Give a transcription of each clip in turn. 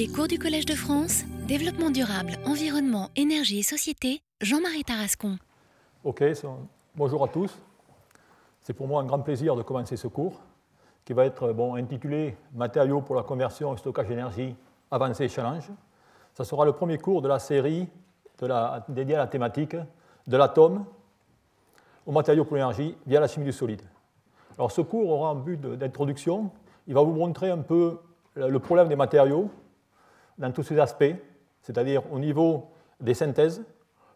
Les cours du Collège de France, développement durable, environnement, énergie et société, Jean-Marie Tarascon. Ok, bonjour à tous. C'est pour moi un grand plaisir de commencer ce cours qui va être bon, intitulé Matériaux pour la conversion et stockage d'énergie avancé challenge. Ce sera le premier cours de la série dédiée à la thématique de l'atome aux matériaux pour l'énergie via la chimie du solide. Alors ce cours aura un but d'introduction. Il va vous montrer un peu le problème des matériaux dans tous ses aspects, c'est-à-dire au niveau des synthèses,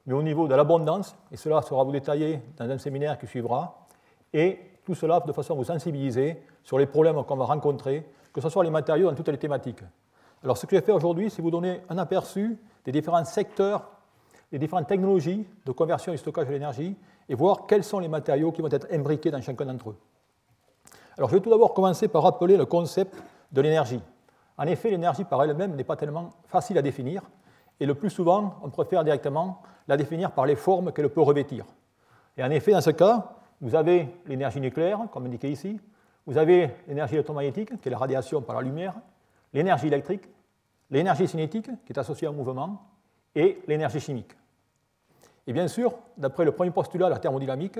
mais au niveau de l'abondance, et cela sera vous détaillé dans un séminaire qui suivra, et tout cela de façon à vous sensibiliser sur les problèmes qu'on va rencontrer, que ce soit les matériaux dans toutes les thématiques. Alors ce que je vais faire aujourd'hui, c'est vous donner un aperçu des différents secteurs, des différentes technologies de conversion et stockage de l'énergie, et voir quels sont les matériaux qui vont être imbriqués dans chacun d'entre eux. Alors je vais tout d'abord commencer par rappeler le concept de l'énergie. En effet, l'énergie par elle-même n'est pas tellement facile à définir, et le plus souvent, on préfère directement la définir par les formes qu'elle peut revêtir. Et en effet, dans ce cas, vous avez l'énergie nucléaire, comme indiqué ici, vous avez l'énergie électromagnétique, qui est la radiation par la lumière, l'énergie électrique, l'énergie cinétique, qui est associée au mouvement, et l'énergie chimique. Et bien sûr, d'après le premier postulat de la thermodynamique,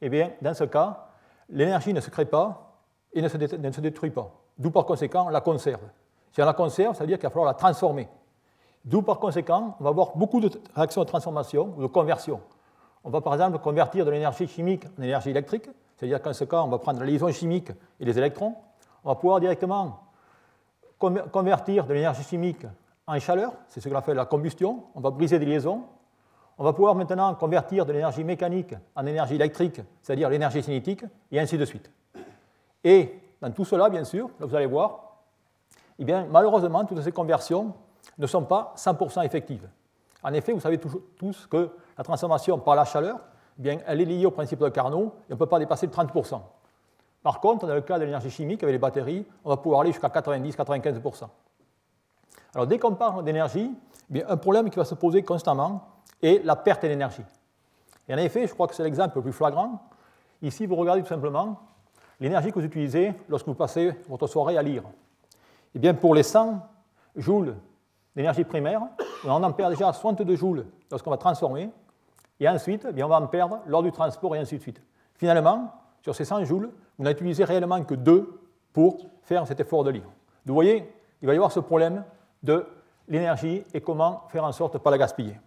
eh bien, dans ce cas, l'énergie ne se crée pas et ne se, ne se détruit pas. D'où par conséquent, on la conserve. Si on la conserve, ça veut dire qu'il va falloir la transformer. D'où par conséquent, on va avoir beaucoup de réactions de transformation ou de conversion. On va par exemple convertir de l'énergie chimique en énergie électrique, c'est-à-dire qu'en ce cas, on va prendre la liaison chimique et les électrons. On va pouvoir directement convertir de l'énergie chimique en chaleur, c'est ce qu'on appelle la combustion. On va briser des liaisons. On va pouvoir maintenant convertir de l'énergie mécanique en énergie électrique, c'est-à-dire l'énergie cinétique, et ainsi de suite. Et dans tout cela, bien sûr, vous allez voir, eh bien, malheureusement, toutes ces conversions ne sont pas 100% effectives. En effet, vous savez tous que la transformation par la chaleur, eh bien, elle est liée au principe de Carnot et on ne peut pas dépasser le 30%. Par contre, dans le cas de l'énergie chimique, avec les batteries, on va pouvoir aller jusqu'à 90-95%. Alors, dès qu'on parle d'énergie, eh un problème qui va se poser constamment est la perte d'énergie. Et en effet, je crois que c'est l'exemple le plus flagrant. Ici, vous regardez tout simplement l'énergie que vous utilisez lorsque vous passez votre soirée à lire. Eh bien, pour les 100 joules d'énergie primaire, on en perd déjà 62 joules lorsqu'on va transformer, et ensuite, eh bien, on va en perdre lors du transport et ainsi de suite. Finalement, sur ces 100 joules, vous n'utilisez réellement que 2 pour faire cet effort de lire. Vous voyez, il va y avoir ce problème de l'énergie et comment faire en sorte de ne pas la gaspiller.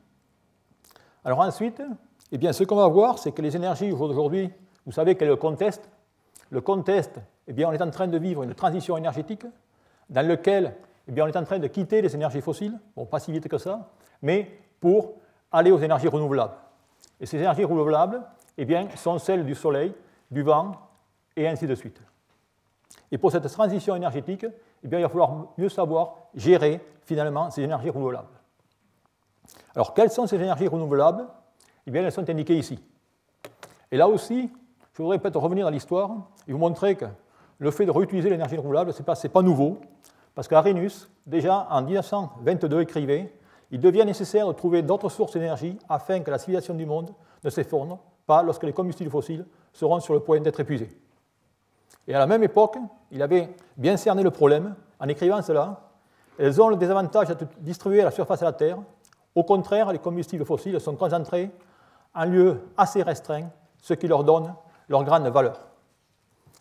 Alors ensuite, eh bien, ce qu'on va voir, c'est que les énergies aujourd'hui, vous savez quel est le contexte, eh bien, on est en train de vivre une transition énergétique dans laquelle eh bien, on est en train de quitter les énergies fossiles, bon, pas si vite que ça, mais pour aller aux énergies renouvelables. Et ces énergies renouvelables eh bien, sont celles du soleil, du vent, et ainsi de suite. Et pour cette transition énergétique, eh bien, il va falloir mieux savoir gérer finalement ces énergies renouvelables. Alors, quelles sont ces énergies renouvelables? Eh bien, elles sont indiquées ici. Et là aussi, je voudrais peut-être revenir dans l'histoire et vous montrer que le fait de réutiliser l'énergie renouvelable, ce n'est pas, pas, nouveau, parce qu'Arrhenius, déjà en 1922, écrivait Il devient nécessaire de trouver d'autres sources d'énergie afin que la civilisation du monde ne s'effondre pas lorsque les combustibles fossiles seront sur le point d'être épuisés. Et à la même époque, il avait bien cerné le problème en écrivant cela Elles ont le désavantage d'être distribuées à la surface de la Terre. Au contraire, les combustibles fossiles sont concentrés en lieu assez restreint, ce qui leur donne leur grande valeur.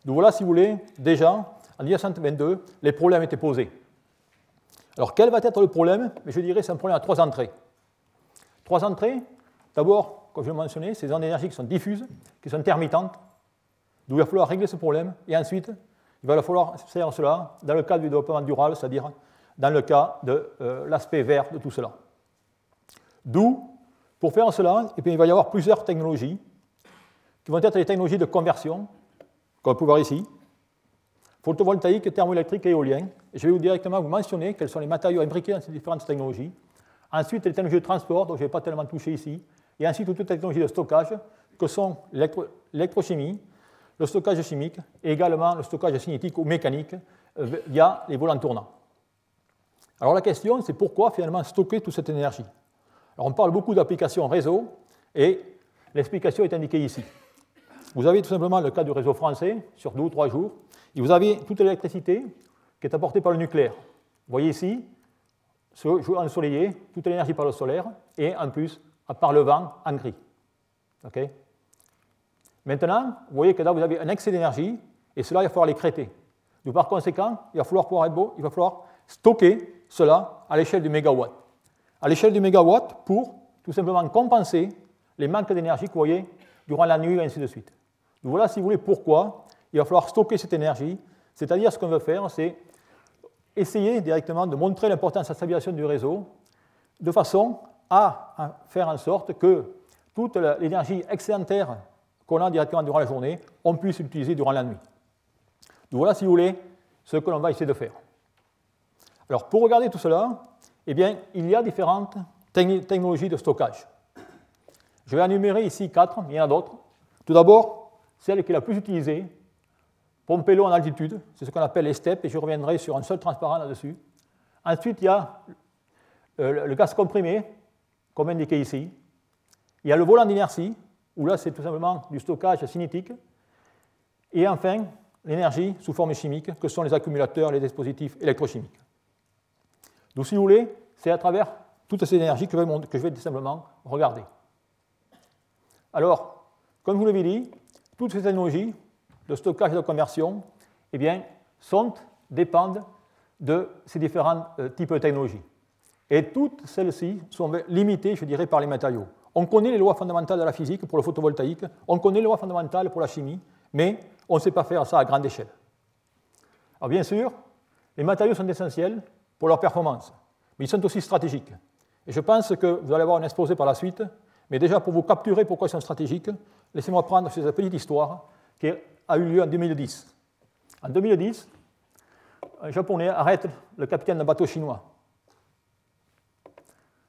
Donc voilà, si vous voulez, déjà, en 1922, les problèmes étaient posés. Alors, quel va être le problème? Je dirais c'est un problème à trois entrées. Trois entrées, d'abord, comme je l'ai mentionné, ces ondes d'énergie qui sont diffuses, qui sont intermittentes, d'où il va falloir régler ce problème, et ensuite, il va falloir faire cela dans le cas du développement durable, c'est-à-dire dans le cas de euh, l'aspect vert de tout cela. D'où, pour faire cela, puis, il va y avoir plusieurs technologies qui vont être les technologies de conversion, vous pouvez voir ici, photovoltaïque, thermoélectrique et éolien. je vais vous directement vous mentionner quels sont les matériaux imbriqués dans ces différentes technologies. Ensuite, les technologies de transport, dont je ne vais pas tellement toucher ici. Et ensuite, toutes les technologies de stockage, que sont l'électrochimie, le stockage chimique et également le stockage cinétique ou mécanique euh, via les volants tournants. Alors la question, c'est pourquoi finalement stocker toute cette énergie? Alors on parle beaucoup d'applications réseau et l'explication est indiquée ici. Vous avez tout simplement le cas du réseau français sur deux ou trois jours, et vous avez toute l'électricité qui est apportée par le nucléaire. Vous voyez ici, ensoleillé, toute l'énergie par le solaire, et en plus par le vent en gris. Maintenant, vous voyez que là, vous avez un excès d'énergie, et cela, il va falloir les traiter. Donc, par conséquent, il va falloir pouvoir être il va falloir stocker cela à l'échelle du mégawatt. À l'échelle du mégawatt pour tout simplement compenser les manques d'énergie que vous voyez durant la nuit et ainsi de suite. Voilà, si vous voulez, pourquoi il va falloir stocker cette énergie. C'est-à-dire, ce qu'on veut faire, c'est essayer directement de montrer l'importance de la stabilisation du réseau de façon à faire en sorte que toute l'énergie excédentaire qu'on a directement durant la journée, on puisse l'utiliser durant la nuit. Voilà, si vous voulez, ce que l'on va essayer de faire. Alors, pour regarder tout cela, eh bien, il y a différentes technologies de stockage. Je vais énumérer ici quatre, mais il y en a d'autres. Tout d'abord, celle qui est la plus utilisée, pomper l'eau en altitude, c'est ce qu'on appelle les steppes, et je reviendrai sur un seul transparent là-dessus. Ensuite, il y a euh, le gaz comprimé, comme indiqué ici. Il y a le volant d'inertie, où là, c'est tout simplement du stockage cinétique. Et enfin, l'énergie sous forme chimique, que sont les accumulateurs, les dispositifs électrochimiques. Donc, si vous voulez, c'est à travers toute cette énergie que je vais, tout simplement regarder. Alors, comme je vous l'avez dit, toutes ces technologies de stockage et de conversion eh bien, sont, dépendent de ces différents euh, types de technologies. Et toutes celles-ci sont limitées, je dirais, par les matériaux. On connaît les lois fondamentales de la physique pour le photovoltaïque, on connaît les lois fondamentales pour la chimie, mais on ne sait pas faire ça à grande échelle. Alors bien sûr, les matériaux sont essentiels pour leur performance, mais ils sont aussi stratégiques. Et je pense que vous allez avoir un exposé par la suite, mais déjà pour vous capturer pourquoi ils sont stratégiques, laissez-moi prendre cette petite histoire qui a eu lieu en 2010. En 2010, un Japonais arrête le capitaine d'un bateau chinois.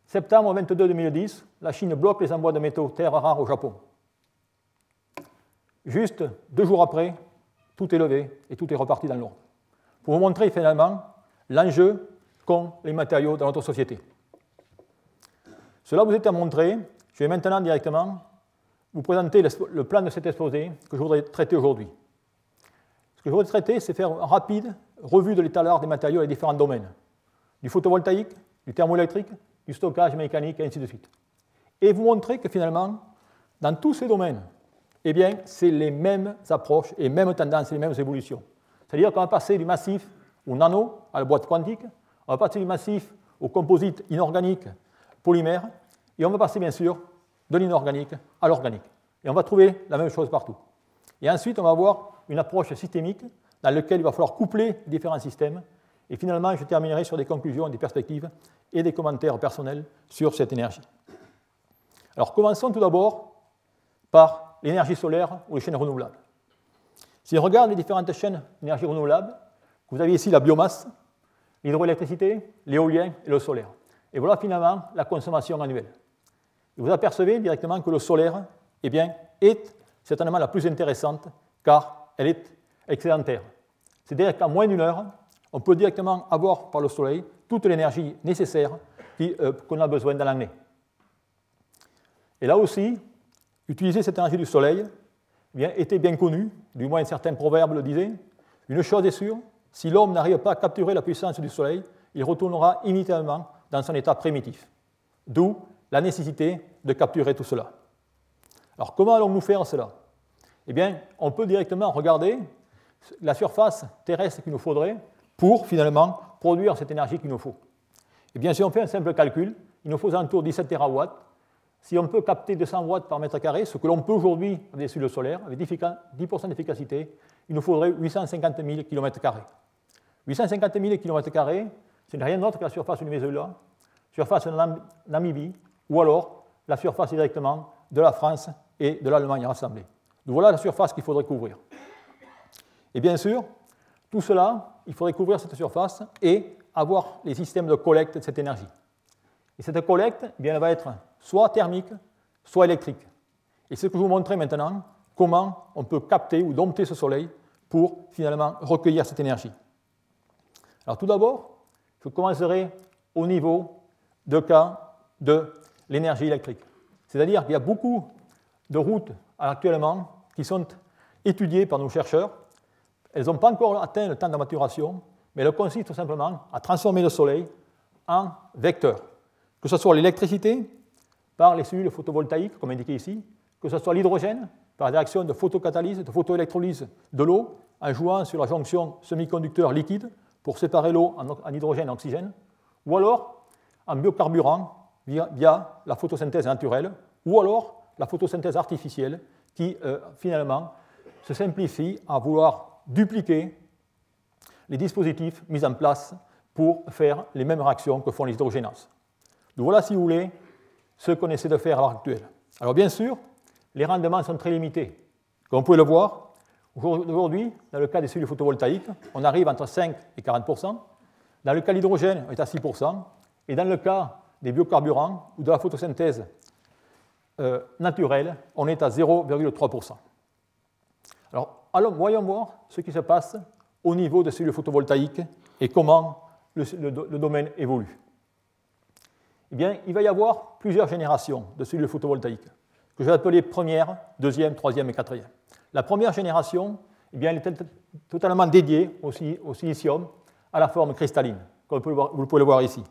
Septembre 22 2010, la Chine bloque les envois de métaux terres rares au Japon. Juste deux jours après, tout est levé et tout est reparti dans l'ordre. Pour vous montrer finalement l'enjeu qu'ont les matériaux dans notre société. Cela vous est à montrer. Je vais maintenant directement vous présenter le plan de cet exposé que je voudrais traiter aujourd'hui. Ce que je voudrais traiter, c'est faire une rapide revue de l'état des matériaux dans les différents domaines. Du photovoltaïque, du thermoélectrique, du stockage mécanique, et ainsi de suite. Et vous montrer que finalement, dans tous ces domaines, eh bien, c'est les mêmes approches et les mêmes tendances et les mêmes évolutions. C'est-à-dire qu'on va passer du massif au nano à la boîte quantique, on va passer du massif au composite inorganique polymère, et on va passer bien sûr de l'inorganique à l'organique. Et on va trouver la même chose partout. Et ensuite, on va avoir une approche systémique dans laquelle il va falloir coupler différents systèmes. Et finalement, je terminerai sur des conclusions, des perspectives et des commentaires personnels sur cette énergie. Alors commençons tout d'abord par l'énergie solaire ou les chaînes renouvelables. Si on regarde les différentes chaînes d'énergie renouvelable, vous avez ici la biomasse, l'hydroélectricité, l'éolien et le solaire. Et voilà finalement la consommation annuelle. Vous apercevez directement que le solaire eh bien, est certainement la plus intéressante car elle est excédentaire. C'est-à-dire qu'en moins d'une heure, on peut directement avoir par le soleil toute l'énergie nécessaire euh, qu'on a besoin dans l'année. Et là aussi, utiliser cette énergie du soleil eh bien, était bien connu, du moins certains proverbes le disaient. Une chose est sûre, si l'homme n'arrive pas à capturer la puissance du soleil, il retournera immédiatement dans son état primitif. D'où la nécessité de capturer tout cela. Alors comment allons-nous faire cela? Eh bien, on peut directement regarder la surface terrestre qu'il nous faudrait pour finalement produire cette énergie qu'il nous faut. Et bien, si on fait un simple calcul, il nous faut entour 17 TW. Si on peut capter 200 watts par mètre carré, ce que l'on peut aujourd'hui avec le solaire, avec 10% d'efficacité, il nous faudrait 850 000 km. 850 000 km, ce n'est rien d'autre que la surface du Venezuela, surface de Namibie, ou alors la surface directement de la France et de l'Allemagne rassemblée. Donc voilà la surface qu'il faudrait couvrir. Et bien sûr, tout cela, il faudrait couvrir cette surface et avoir les systèmes de collecte de cette énergie. Et cette collecte, eh bien, elle va être soit thermique, soit électrique. Et c'est ce que je vous montrer maintenant, comment on peut capter ou dompter ce soleil pour finalement recueillir cette énergie. Alors tout d'abord, je commencerai au niveau de cas de l'énergie électrique. C'est-à-dire qu'il y a beaucoup de routes actuellement qui sont étudiées par nos chercheurs elles n'ont pas encore atteint le temps de maturation, mais elles consistent simplement à transformer le Soleil en vecteurs, que ce soit l'électricité par les cellules photovoltaïques, comme indiqué ici, que ce soit l'hydrogène par la réaction de photocatalyse, de photoélectrolyse de l'eau, en jouant sur la jonction semi-conducteur liquide pour séparer l'eau en hydrogène et oxygène, ou alors en biocarburant via, la photosynthèse naturelle, ou alors la photosynthèse artificielle qui euh, finalement se simplifie à vouloir dupliquer les dispositifs mis en place pour faire les mêmes réactions que font les hydrogénases. Donc voilà, si vous voulez, ce qu'on essaie de faire à l'heure actuelle. Alors bien sûr, les rendements sont très limités. Comme vous pouvez le voir, aujourd'hui, dans le cas des cellules photovoltaïques, on arrive entre 5 et 40% Dans le cas de l'hydrogène, on est à 6% Et dans le cas des biocarburants ou de la photosynthèse euh, naturelle, on est à 0,3 Alors, alors, voyons voir ce qui se passe au niveau des cellules photovoltaïques et comment le, domaine évolue. Eh bien, il va y avoir plusieurs générations de cellules photovoltaïques, que je vais appeler première, deuxième, troisième et quatrième. La première génération, eh bien, elle est totalement dédiée au, silicium à la forme cristalline, comme vous pouvez le voir ici.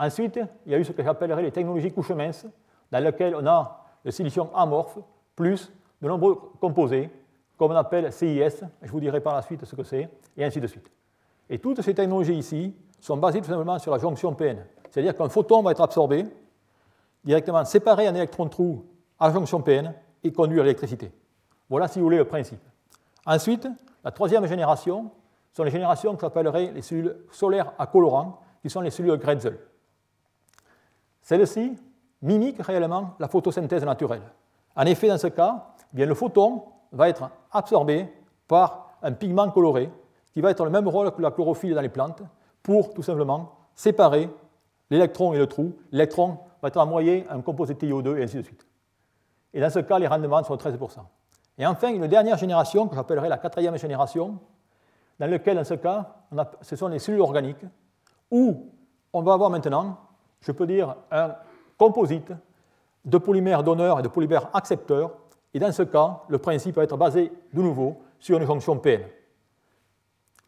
Ensuite, il y a eu ce que j'appellerais les technologies couches minces, dans lesquelles on a le silicium amorphe plus de nombreux composés, comme on appelle CIS, je vous dirai par la suite ce que c'est, et ainsi de suite. Et toutes ces technologies ici sont basées tout simplement sur la jonction PN. C'est-à-dire qu'un photon va être absorbé, directement séparé en électron-trou à jonction PN et conduire l'électricité. Voilà, si vous voulez, le principe. Ensuite, la troisième génération sont les générations que j'appellerais les cellules solaires à colorant, qui sont les cellules Gretzel. Celles-ci mimiquent réellement la photosynthèse naturelle. En effet, dans ce cas, eh bien, le photon va être absorbé par un pigment coloré qui va être le même rôle que la chlorophylle dans les plantes pour tout simplement séparer l'électron et le trou. L'électron va être envoyé à un composé TiO2 et ainsi de suite. Et dans ce cas, les rendements sont de 13%. Et enfin, une dernière génération, que j'appellerai la quatrième génération, dans laquelle, dans ce cas, ce sont les cellules organiques, où on va avoir maintenant, je peux dire, un composite de polymères donneurs et de polymères accepteurs. Et dans ce cas, le principe va être basé de nouveau sur une jonction PN.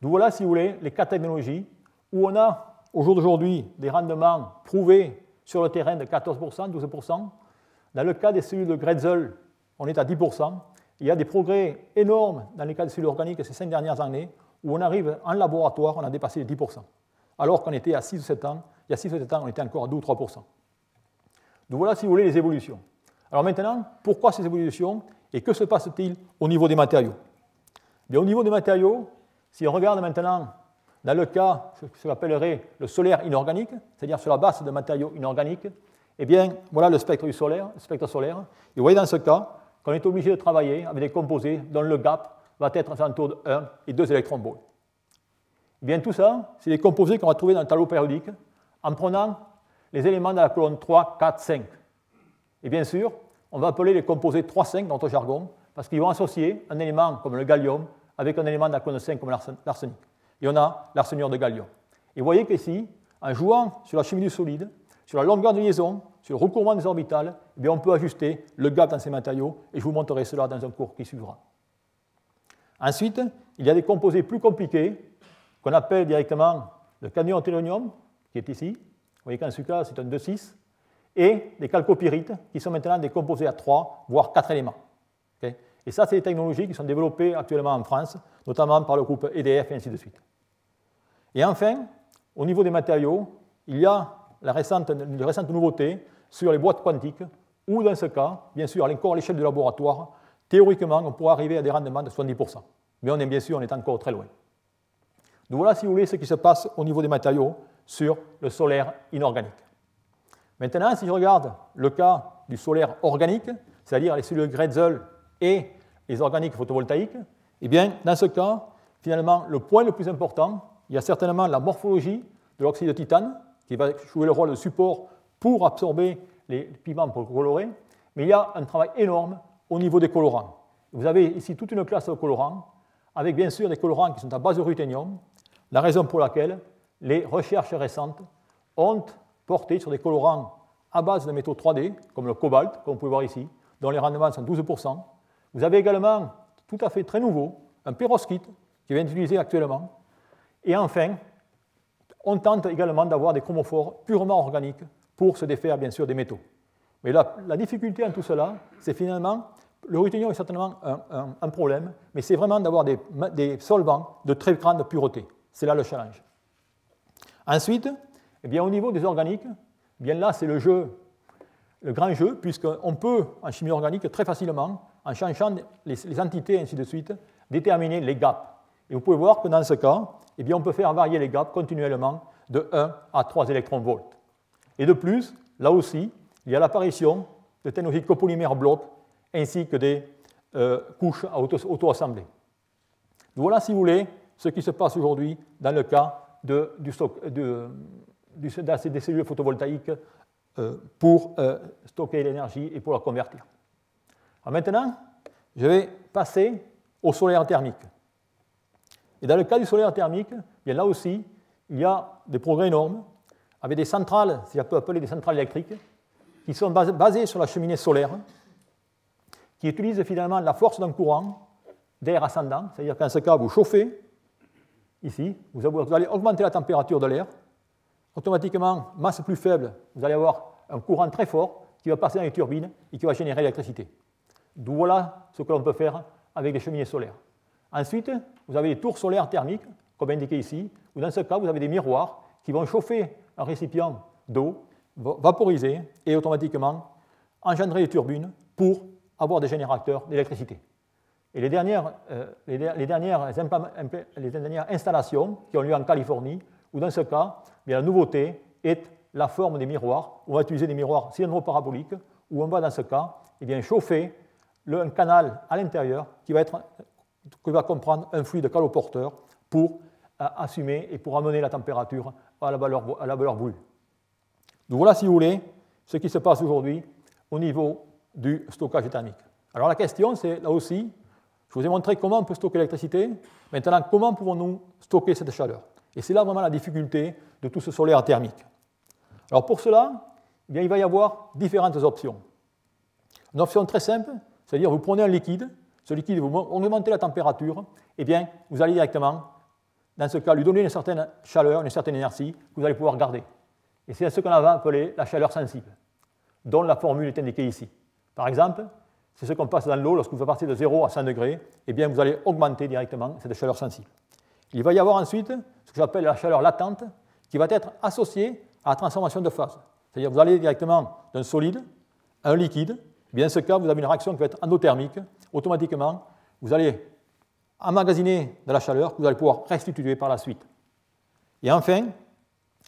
Donc voilà, si vous voulez, les quatre technologies où on a au jour d'aujourd'hui des rendements prouvés sur le terrain de 14%, 12%. Dans le cas des cellules de Gretzel, on est à 10%. Il y a des progrès énormes dans les cas des cellules organiques ces cinq dernières années où on arrive en laboratoire, on a dépassé les 10%. Alors qu'on était à 6 ou 7 ans, il y a 6 ou 7 ans, on était encore à 2 ou 3%. Donc voilà, si vous voulez, les évolutions. Alors maintenant, pourquoi ces évolutions et que se passe-t-il au niveau des matériaux? Bien, Au niveau des matériaux, si on regarde maintenant dans le cas, ce que j'appellerais le solaire inorganique, c'est-à-dire sur la base de matériaux inorganiques, eh bien, voilà le spectre du solaire, le spectre solaire. Et vous voyez dans ce cas qu'on est obligé de travailler avec des composés dont le gap va être autour de 1 et 2 électrons volts. Eh bien, tout ça, c'est des composés qu'on va trouver dans le tableau périodique en prenant les éléments de la colonne 3, 4, 5. Et bien sûr, on va appeler les composés 3, 5 dans notre jargon, parce qu'ils vont associer un élément comme le gallium avec un élément de la colonne 5 comme l'arsenic. Et on a l'arsenure de gallium. Et vous voyez qu'ici, en jouant sur la chimie du solide, sur la longueur de liaison, sur le recouvrement des orbitales, eh on peut ajuster le gap dans ces matériaux, et je vous montrerai cela dans un cours qui suivra. Ensuite, il y a des composés plus compliqués, qu'on appelle directement le canion tellurium, qui est ici. Vous voyez qu'en ce cas, c'est un 2,6, et des calcopyrites, qui sont maintenant des composés à 3, voire 4 éléments. Et ça, c'est des technologies qui sont développées actuellement en France, notamment par le groupe EDF et ainsi de suite. Et enfin, au niveau des matériaux, il y a la récente, une récente nouveauté sur les boîtes quantiques, où dans ce cas, bien sûr, encore à l'échelle du laboratoire, théoriquement, on pourrait arriver à des rendements de 70%. Mais on est bien sûr, on est encore très loin. Donc voilà, si vous voulez, ce qui se passe au niveau des matériaux sur le solaire inorganique. Maintenant, si je regarde le cas du solaire organique, c'est-à-dire les cellules Gretzel et les organiques photovoltaïques, eh bien, dans ce cas, finalement, le point le plus important, il y a certainement la morphologie de l'oxyde de titane, qui va jouer le rôle de support pour absorber les pigments pour colorer, mais il y a un travail énorme au niveau des colorants. Vous avez ici toute une classe de colorants, avec bien sûr des colorants qui sont à base de ruthénium, la raison pour laquelle les recherches récentes ont porté sur des colorants à base de métaux 3D, comme le cobalt, comme vous pouvez voir ici, dont les rendements sont 12%. Vous avez également, tout à fait très nouveau, un perovskite qui est utilisé actuellement, et enfin, on tente également d'avoir des chromophores purement organiques pour se défaire bien sûr des métaux. Mais la, difficulté en tout cela, c'est finalement, le ruthénium est certainement un, problème, mais c'est vraiment d'avoir des, solvants de très grande pureté. C'est là le challenge. Ensuite, eh bien, au niveau des organiques, eh bien là c'est le jeu, le grand jeu, puisqu'on peut, en chimie organique, très facilement, en changeant les, entités ainsi de suite, déterminer les gaps. Et vous pouvez voir que dans ce cas, eh bien, on peut faire varier les gaps continuellement de 1 à 3 électronvolts. Et de plus, là aussi, il y a l'apparition de technologies copolymères blocs ainsi que des euh, couches auto-assemblées. Voilà, si vous voulez, ce qui se passe aujourd'hui dans le cas de, du de, des cellules photovoltaïques euh, pour euh, stocker l'énergie et pour la convertir. maintenant, je vais passer au solaire thermique. Et dans le cas du solaire thermique, bien là aussi, il y a des progrès énormes avec des centrales, si on peut appeler des centrales électriques, qui sont basées sur la cheminée solaire, qui utilisent finalement la force d'un courant d'air ascendant, c'est-à-dire qu'en ce cas, vous chauffez, ici, vous allez augmenter la température de l'air, automatiquement, masse plus faible, vous allez avoir un courant très fort qui va passer dans les turbines et qui va générer l'électricité. D'où voilà ce que l'on peut faire avec des cheminées solaires. Ensuite, vous avez des tours solaires thermiques, comme indiqué ici, où dans ce cas, vous avez des miroirs qui vont chauffer un récipient d'eau, vaporiser et automatiquement engendrer des turbines pour avoir des générateurs d'électricité. Et les dernières, euh, les, dernières, installations qui ont lieu en Californie, où dans ce cas, bien, la nouveauté est la forme des miroirs. On va utiliser des miroirs cylindro-paraboliques, où on va dans ce cas eh bien, chauffer le, un canal à l'intérieur qui va être qui va comprendre un fluide caloporteur pour euh, assumer et pour amener la température à la valeur, à la valeur voulue. Donc voilà, si vous voulez, ce qui se passe aujourd'hui au niveau du stockage thermique. Alors la question, c'est là aussi, je vous ai montré comment on peut stocker l'électricité. Maintenant, comment pouvons-nous stocker cette chaleur? Et c'est là vraiment la difficulté de tout ce solaire thermique. Alors pour cela, eh bien, il va y avoir différentes options. Une option très simple, c'est-à-dire vous prenez un liquide, ce liquide, vous augmentez la température, eh bien, vous allez directement, dans ce cas, lui donner une certaine chaleur, une certaine énergie que vous allez pouvoir garder. Et c'est ce qu'on va appeler la chaleur sensible, dont la formule est indiquée ici. Par exemple, c'est ce qu'on passe dans l'eau lorsque vous passez de 0 à 100 degrés, eh bien, vous allez augmenter directement cette chaleur sensible. Il va y avoir ensuite ce que j'appelle la chaleur latente, qui va être associée à la transformation de phase. C'est-à-dire vous allez directement d'un solide à un liquide, eh bien, dans ce cas, vous avez une réaction qui va être endothermique, automatiquement, vous allez emmagasiner de la chaleur que vous allez pouvoir restituer par la suite. Et enfin,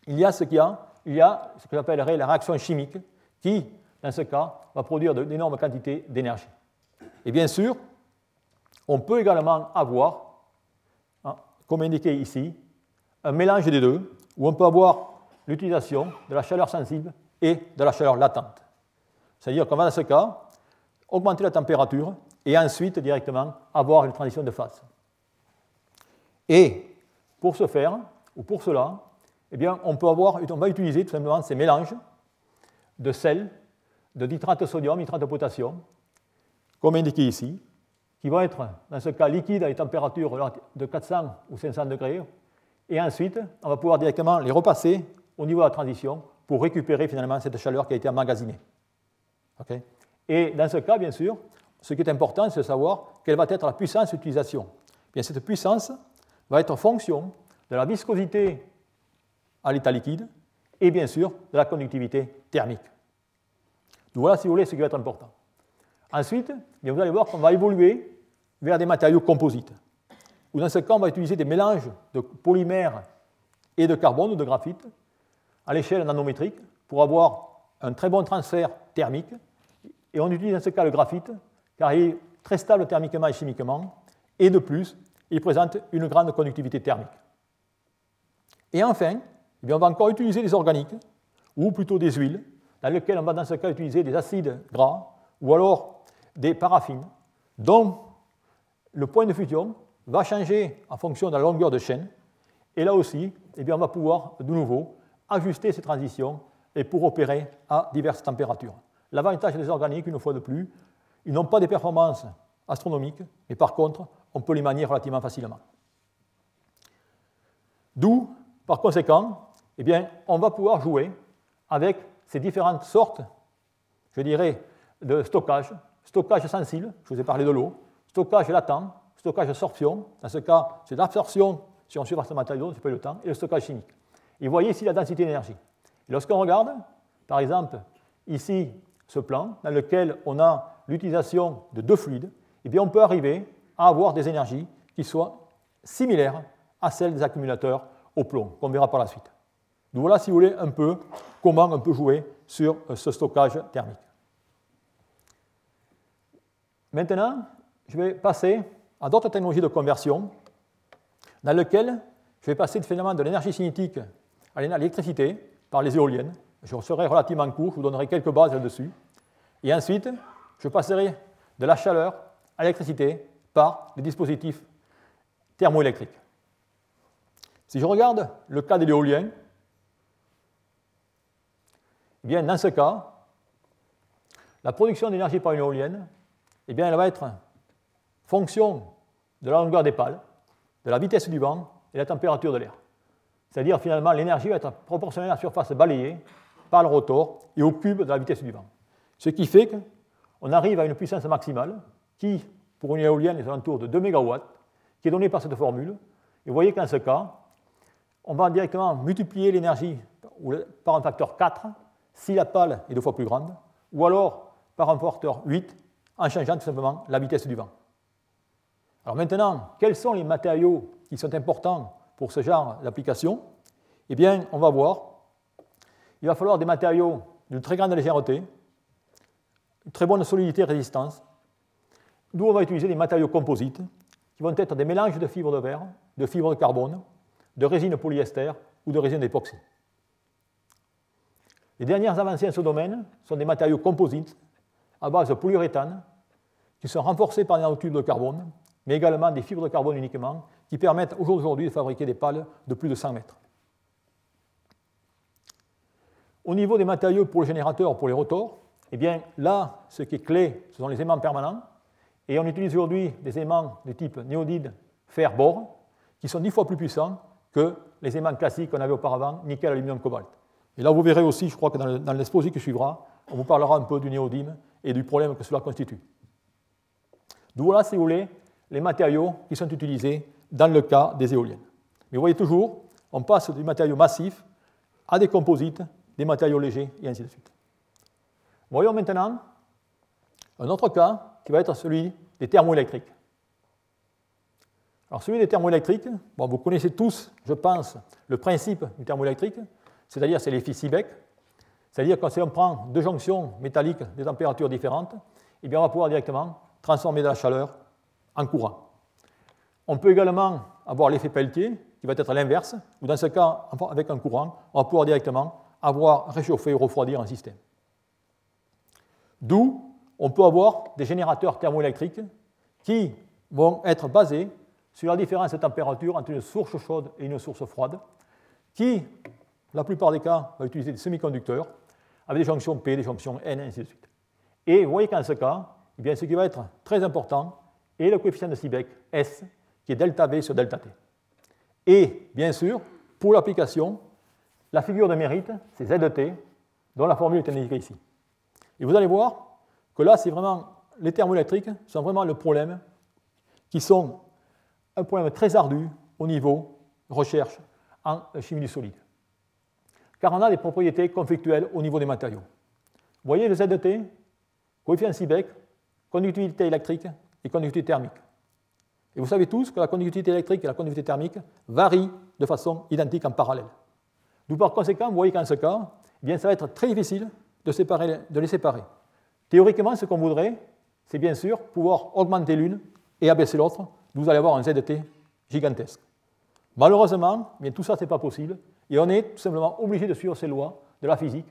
il y a ce qu'il y a, il y a ce que j'appellerais la réaction chimique qui, dans ce cas, va produire d'énormes quantités d'énergie. Et bien sûr, on peut également avoir, hein, comme indiqué ici, un mélange des deux, où on peut avoir l'utilisation de la chaleur sensible et de la chaleur latente. C'est-à-dire qu'on va dans ce cas augmenter la température et ensuite directement avoir une transition de phase. Et pour ce faire, ou pour cela, eh bien, on, peut avoir, on va utiliser tout simplement ces mélanges de sel, de nitrate de sodium, nitrate de potassium, comme indiqué ici, qui vont être, dans ce cas, liquides à des températures de 400 ou 500 degrés. Et ensuite, on va pouvoir directement les repasser au niveau de la transition pour récupérer finalement cette chaleur qui a été emmagasinée. et dans ce cas, bien sûr, ce qui est important, c'est de savoir quelle va être la puissance d'utilisation. Bien, cette puissance va être en fonction de la viscosité à l'état liquide et bien sûr de la conductivité thermique. Voilà, si vous voulez, ce qui va être important. Ensuite, bien, vous allez voir qu'on va évoluer vers des matériaux composites, où dans ce cas, on va utiliser des mélanges de polymères et de carbone ou de graphite à l'échelle nanométrique pour avoir un très bon transfert thermique. Et on utilise dans ce cas le graphite car il est très stable thermiquement et chimiquement, et de plus, il présente une grande conductivité thermique. Et enfin, eh on va encore utiliser des organiques, ou plutôt des huiles, dans lesquelles on va dans ce cas utiliser des acides gras, ou alors des paraffines, dont le point de fusion va changer en fonction de la longueur de chaîne, et là aussi, eh on va pouvoir de nouveau ajuster ces transitions et pour opérer à diverses températures. L'avantage des organiques, une fois de plus, ils n'ont pas des performances astronomiques, mais par contre, on peut les manier relativement facilement. D'où par conséquent, eh bien, on va pouvoir jouer avec ces différentes sortes, je dirais, de stockage. Stockage sensible, je vous ai parlé de l'eau, stockage latent, stockage sorption, dans ce cas, c'est l'absorption sur une surface de matériau, c'est pas le temps, et le stockage chimique. Et vous voyez ici la densité d'énergie. Lorsqu'on regarde, par exemple, ici, ce plan, dans lequel on a l'utilisation de deux fluides, eh bien, on peut arriver à avoir des énergies qui soient similaires à celles des accumulateurs au plomb, qu'on verra par la suite. Donc voilà, si vous voulez, un peu comment on peut jouer sur euh, ce stockage thermique. Maintenant, je vais passer à d'autres technologies de conversion dans lesquelles je vais passer finalement de l'énergie cinétique à l'électricité par les éoliennes. Je serai relativement court, je vous donnerai quelques bases là-dessus. Et ensuite, je passerai de la chaleur à l'électricité par les dispositifs thermoélectriques. Si je regarde le cas de l'éolien, eh bien, dans ce cas, la production d'énergie par une éolienne, eh bien, elle va être fonction de la longueur des pales, de la vitesse du vent et de la température de l'air. C'est-à-dire, finalement, l'énergie va être proportionnelle à la surface balayée par le rotor et au cube de la vitesse du vent. Ce qui fait qu'on arrive à une puissance maximale qui, pour une éolienne, est alentours de 2 MW, qui est donnée par cette formule. Et vous voyez qu'en ce cas, on va directement multiplier l'énergie par un facteur 4 si la pale est deux fois plus grande, ou alors par un facteur 8 en changeant tout simplement la vitesse du vent. Alors maintenant, quels sont les matériaux qui sont importants pour ce genre d'application? Eh bien, on va voir. Il va falloir des matériaux d'une très grande légèreté, une très bonne solidité et résistance, d'où on va utiliser des matériaux composites, qui vont être des mélanges de fibres de verre, de fibres de carbone, de résine polyester ou de résine d'époxy. Les dernières avancées en ce domaine sont des matériaux composites à base de polyuréthane qui sont renforcés par des nanotubes de carbone, mais également des fibres de carbone uniquement qui permettent aujourd'hui de fabriquer des pales de plus de 100 mètres. Au niveau des matériaux pour les générateurs, pour les rotors, eh là, ce qui est clé, ce sont les aimants permanents. Et on utilise aujourd'hui des aimants de type néodyde fer-bore, qui sont dix fois plus puissants que les aimants classiques qu'on avait auparavant, nickel, aluminium, cobalt. Et là, vous verrez aussi, je crois que dans l'exposé qui suivra, on vous parlera un peu du néodyme et du problème que cela constitue. D'où voilà, si vous voulez, les matériaux qui sont utilisés dans le cas des éoliennes. Mais vous voyez toujours, on passe du matériau massif à des composites, des matériaux légers, et ainsi de suite. Voyons maintenant un autre cas qui va être celui des thermoélectriques. Alors celui des thermoélectriques, bon, vous connaissez tous, je pense, le principe du thermoélectrique, c'est-à-dire c'est l'effet Seebeck, c'est-à-dire que si on prend deux jonctions métalliques de températures différentes, eh bien on va pouvoir directement transformer de la chaleur en courant. On peut également avoir l'effet Pelletier, qui va être l'inverse, ou dans ce cas, avec un courant, on va pouvoir directement avoir réchauffé ou refroidir un système. D'où on peut avoir des générateurs thermoélectriques qui vont être basés sur la différence de température entre une source chaude et une source froide, qui, la plupart des cas, va utiliser des semi-conducteurs avec des jonctions P, des jonctions N, et ainsi de suite. Et vous voyez qu'en ce cas, eh bien, ce qui va être très important est le coefficient de Seebeck, S, qui est delta V sur delta T. Et, bien sûr, pour l'application, la figure de mérite, c'est ZT, dont la formule est indiquée ici. Et vous allez voir que là, c'est vraiment, les thermoélectriques sont vraiment le problème, qui sont un problème très ardu au niveau recherche en chimie du solide. Car on a des propriétés conflictuelles au niveau des matériaux. Vous voyez le ZT, coefficient Seebeck, conductivité électrique et conductivité thermique. Et vous savez tous que la conductivité électrique et la conductivité thermique varient de façon identique en parallèle. D'où par conséquent, vous voyez qu'en ce cas, eh bien, ça va être très difficile de, les séparer. Théoriquement, ce qu'on voudrait, c'est bien sûr pouvoir augmenter l'une et abaisser l'autre. Vous allez avoir un ZT gigantesque. Malheureusement, bien, tout ça, ce n'est pas possible. Et on est tout simplement obligé de suivre ces lois de la physique,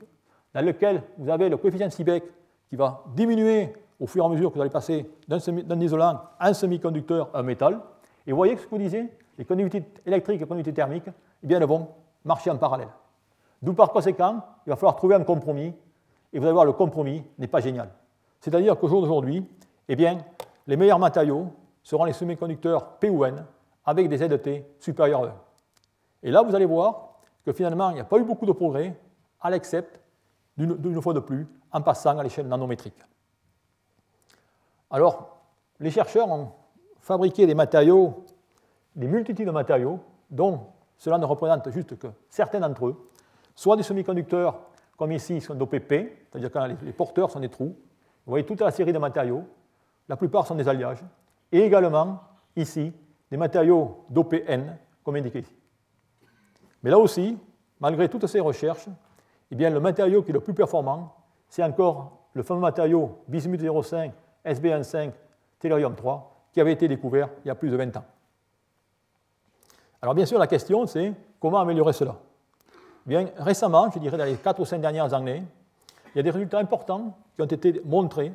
dans lesquelles vous avez le coefficient Seebeck qui va diminuer au fur et à mesure que vous allez passer d'un isolant un semi-conducteur un métal. Et vous voyez que ce que vous disiez, les conductivités électriques et les conductivités thermiques, eh bien, elles vont marcher en parallèle. D'où par conséquent, il va falloir trouver un compromis et vous allez voir, le compromis n'est pas génial. C'est-à-dire qu'au jour d'aujourd'hui, eh bien, les meilleurs matériaux seront les semi-conducteurs P ou N avec des ZT supérieurs à 1. Et là, vous allez voir que finalement, il n'y a pas eu beaucoup de progrès, à l'excepte d'une fois de plus, en passant à l'échelle nanométrique. Alors, les chercheurs ont fabriqué des matériaux, des multitudes de matériaux, dont cela ne représente juste que certains d'entre eux, soit des semi-conducteurs, comme ici, sont dopés P, c'est-à-dire que les porteurs sont des trous. Vous voyez toute la série de matériaux, la plupart sont des alliages, et également, ici, des matériaux dopés N, comme indiqué ici. Mais là aussi, malgré toutes ces recherches, eh bien, le matériau qui est le plus performant, c'est encore le fameux matériau bismuth 05, SB15, tellurium 3, qui avait été découvert il y a plus de 20 ans. Alors bien sûr, la question, c'est comment améliorer cela? Bien, récemment, je dirais dans les 4 ou 5 dernières années, il y a des résultats importants qui ont été montrés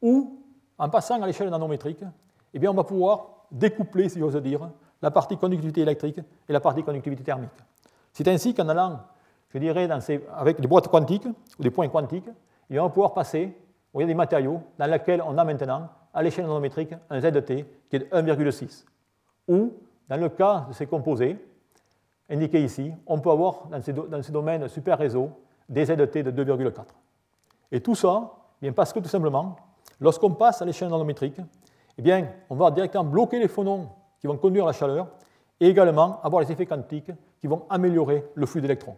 où, en passant à l'échelle nanométrique, eh bien, on va pouvoir découpler, si j'ose dire, la partie conductivité électrique et la partie conductivité thermique. C'est ainsi qu'en allant, je dirais, avec des boîtes quantiques ou des points quantiques, on va pouvoir passer il y a des matériaux dans lesquels on a maintenant, à l'échelle nanométrique, un ZT qui est de 1,6. Ou, dans le cas de ces composés, indiqués ici, on peut avoir dans ces, dans ces domaines super réseau des ZT de 2,4. Et tout ça, bien parce que tout simplement, lorsqu'on passe à l'échelle nanométrique, eh bien, on va directement bloquer les phonons qui vont conduire la chaleur et également avoir les effets quantiques qui vont améliorer le flux d'électrons.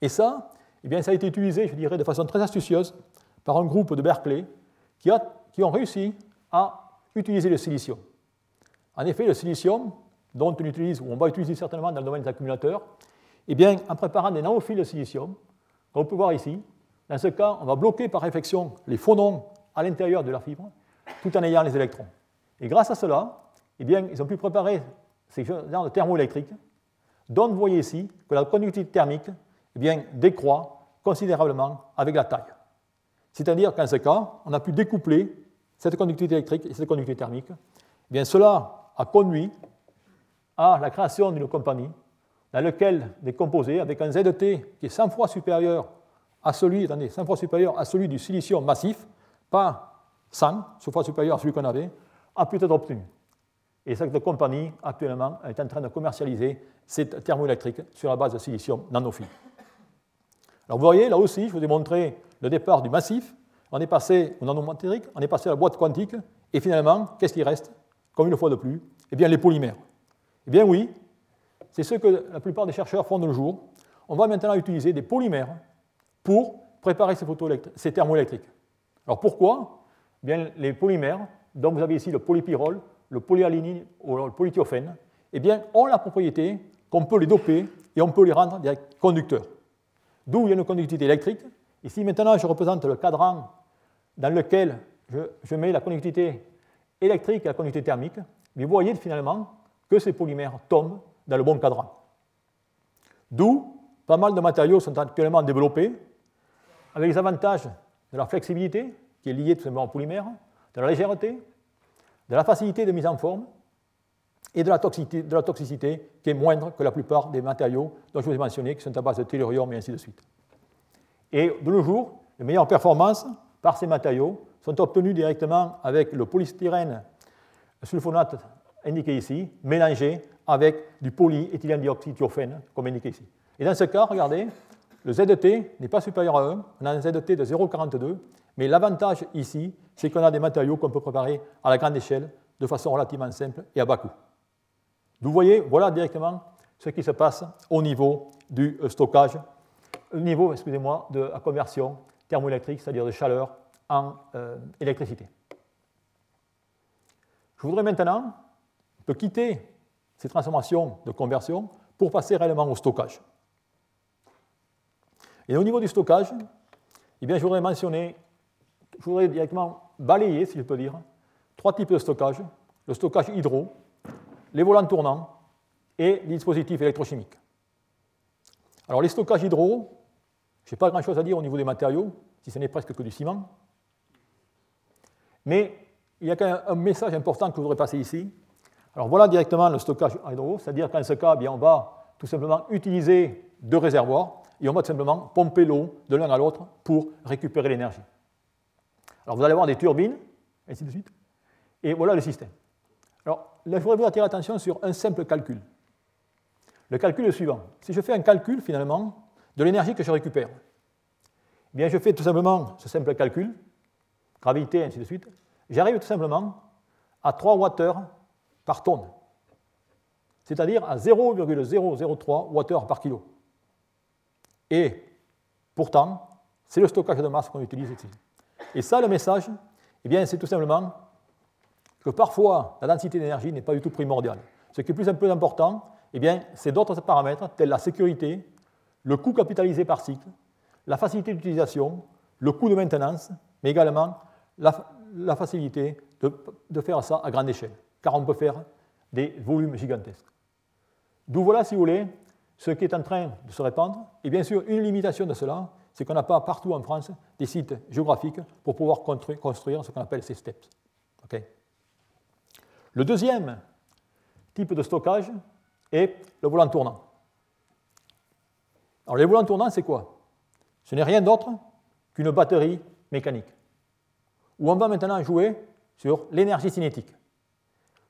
Et ça, eh bien, ça a été utilisé, je dirais, de façon très astucieuse par un groupe de Berkeley qui, a, qui ont réussi à utiliser le silicium. En effet, le silicium, dont on utilise, ou on va utiliser certainement dans le domaine des accumulateurs, eh bien, en préparant des nanophiles de silicium, comme on peut voir ici, dans ce cas, on va bloquer par réflexion les phonons à l'intérieur de la fibre, tout en ayant les électrons. Et grâce à cela, eh bien, ils ont pu préparer ces genres de thermoélectriques, dont vous voyez ici que la conductivité thermique eh bien, décroît considérablement avec la taille. C'est-à-dire qu'en ce cas, on a pu découpler cette conductivité électrique et cette conductivité thermique. Eh bien, cela a conduit à la création d'une compagnie dans laquelle des composés avec un ZT qui est 100 fois supérieur à celui, attendez, 100 fois supérieur à celui du silicium massif, pas 100, 100 fois supérieur à celui qu'on avait, a pu être obtenu. Et cette compagnie, actuellement, est en train de commercialiser cette thermoélectrique sur la base de silicium nanophile. Alors vous voyez, là aussi, je vous ai montré le départ du massif. On est passé au nanométrique, on est passé à la boîte quantique, et finalement, qu'est-ce qui reste Comme une fois de plus, eh bien, les polymères. Eh bien oui, c'est ce que la plupart des chercheurs font de nos jours. On va maintenant utiliser des polymères pour préparer ces, ces thermoélectriques. Alors pourquoi? Eh bien, Les polymères, dont vous avez ici le polypyrrole, le polyalinine ou le polythiophène, eh bien, ont la propriété qu'on peut les doper et on peut les rendre conducteurs. D'où il y a une conductivité électrique. Ici, maintenant, je représente le cadran dans lequel je, mets la conductivité électrique et la conductivité thermique. Mais vous voyez finalement que ces polymères tombent dans le bon cadran. D'où pas mal de matériaux sont actuellement développés avec les avantages de la flexibilité, qui est liée tout simplement au polymère, de la légèreté, de la facilité de mise en forme et de la, toxicité, qui est moindre que la plupart des matériaux dont je vous ai mentionné, qui sont à base de tellurium et ainsi de suite. Et de nos jours, les meilleures performances par ces matériaux sont obtenues directement avec le polystyrène sulfonate indiqué ici, mélangé avec du polyéthylène dioxyde comme indiqué ici. Et dans ce cas, regardez, le ZT n'est pas supérieur à 1, on a un ZT de 0,42, mais l'avantage ici, c'est qu'on a des matériaux qu'on peut préparer à la grande échelle de façon relativement simple et à bas coût. Vous voyez, voilà directement ce qui se passe au niveau du euh, stockage, au niveau, excusez-moi, de la conversion thermoélectrique, c'est-à-dire de chaleur en euh, électricité. Je voudrais maintenant quitter ces transformations de conversion pour passer réellement au stockage. Et au niveau du stockage, eh bien, je voudrais mentionner je voudrais directement balayer, si je peux dire, trois types de stockage. Le stockage hydro, les volants tournants et les dispositifs électrochimiques. Alors les stockages hydro, je n'ai pas grand-chose à dire au niveau des matériaux, si ce n'est presque que du ciment. Mais il y a quand même un message important que je voudrais passer ici. Alors voilà directement le stockage hydro, c'est-à-dire qu'en ce cas, eh bien, on va tout simplement utiliser deux réservoirs et on va tout simplement pomper l'eau de l'un à l'autre pour récupérer l'énergie. Alors vous allez avoir des turbines, ainsi de suite. Et voilà le système. Alors là, je voudrais vous attirer l'attention sur un simple calcul. Le calcul est le suivant. Si je fais un calcul, finalement, de l'énergie que je récupère, eh bien, je fais tout simplement ce simple calcul, gravité, ainsi de suite, j'arrive tout simplement à 3 Wh par tonne, c'est-à-dire à 0,003 Wh par kilo. Et pourtant, c'est le stockage de masse qu'on utilise ici. Et ça, le message, eh bien, c'est tout simplement que parfois, la densité d'énergie n'est pas du tout primordiale. Ce qui est plus important, eh bien, c'est d'autres paramètres tels la sécurité, le coût capitalisé par cycle, la facilité d'utilisation, le coût de maintenance, mais également la, facilité de, faire ça à grande échelle, car on peut faire des volumes gigantesques. D'où voilà, si vous voulez, ce qui est en train de se répandre. Et bien sûr, une limitation de cela, c'est qu'on n'a pas partout en France des sites géographiques pour pouvoir construire ce qu'on appelle ces steps. Le deuxième type de stockage est le volant tournant. Alors, les volants tournants, c'est quoi? Ce n'est rien d'autre qu'une batterie mécanique, où on va maintenant jouer sur l'énergie cinétique.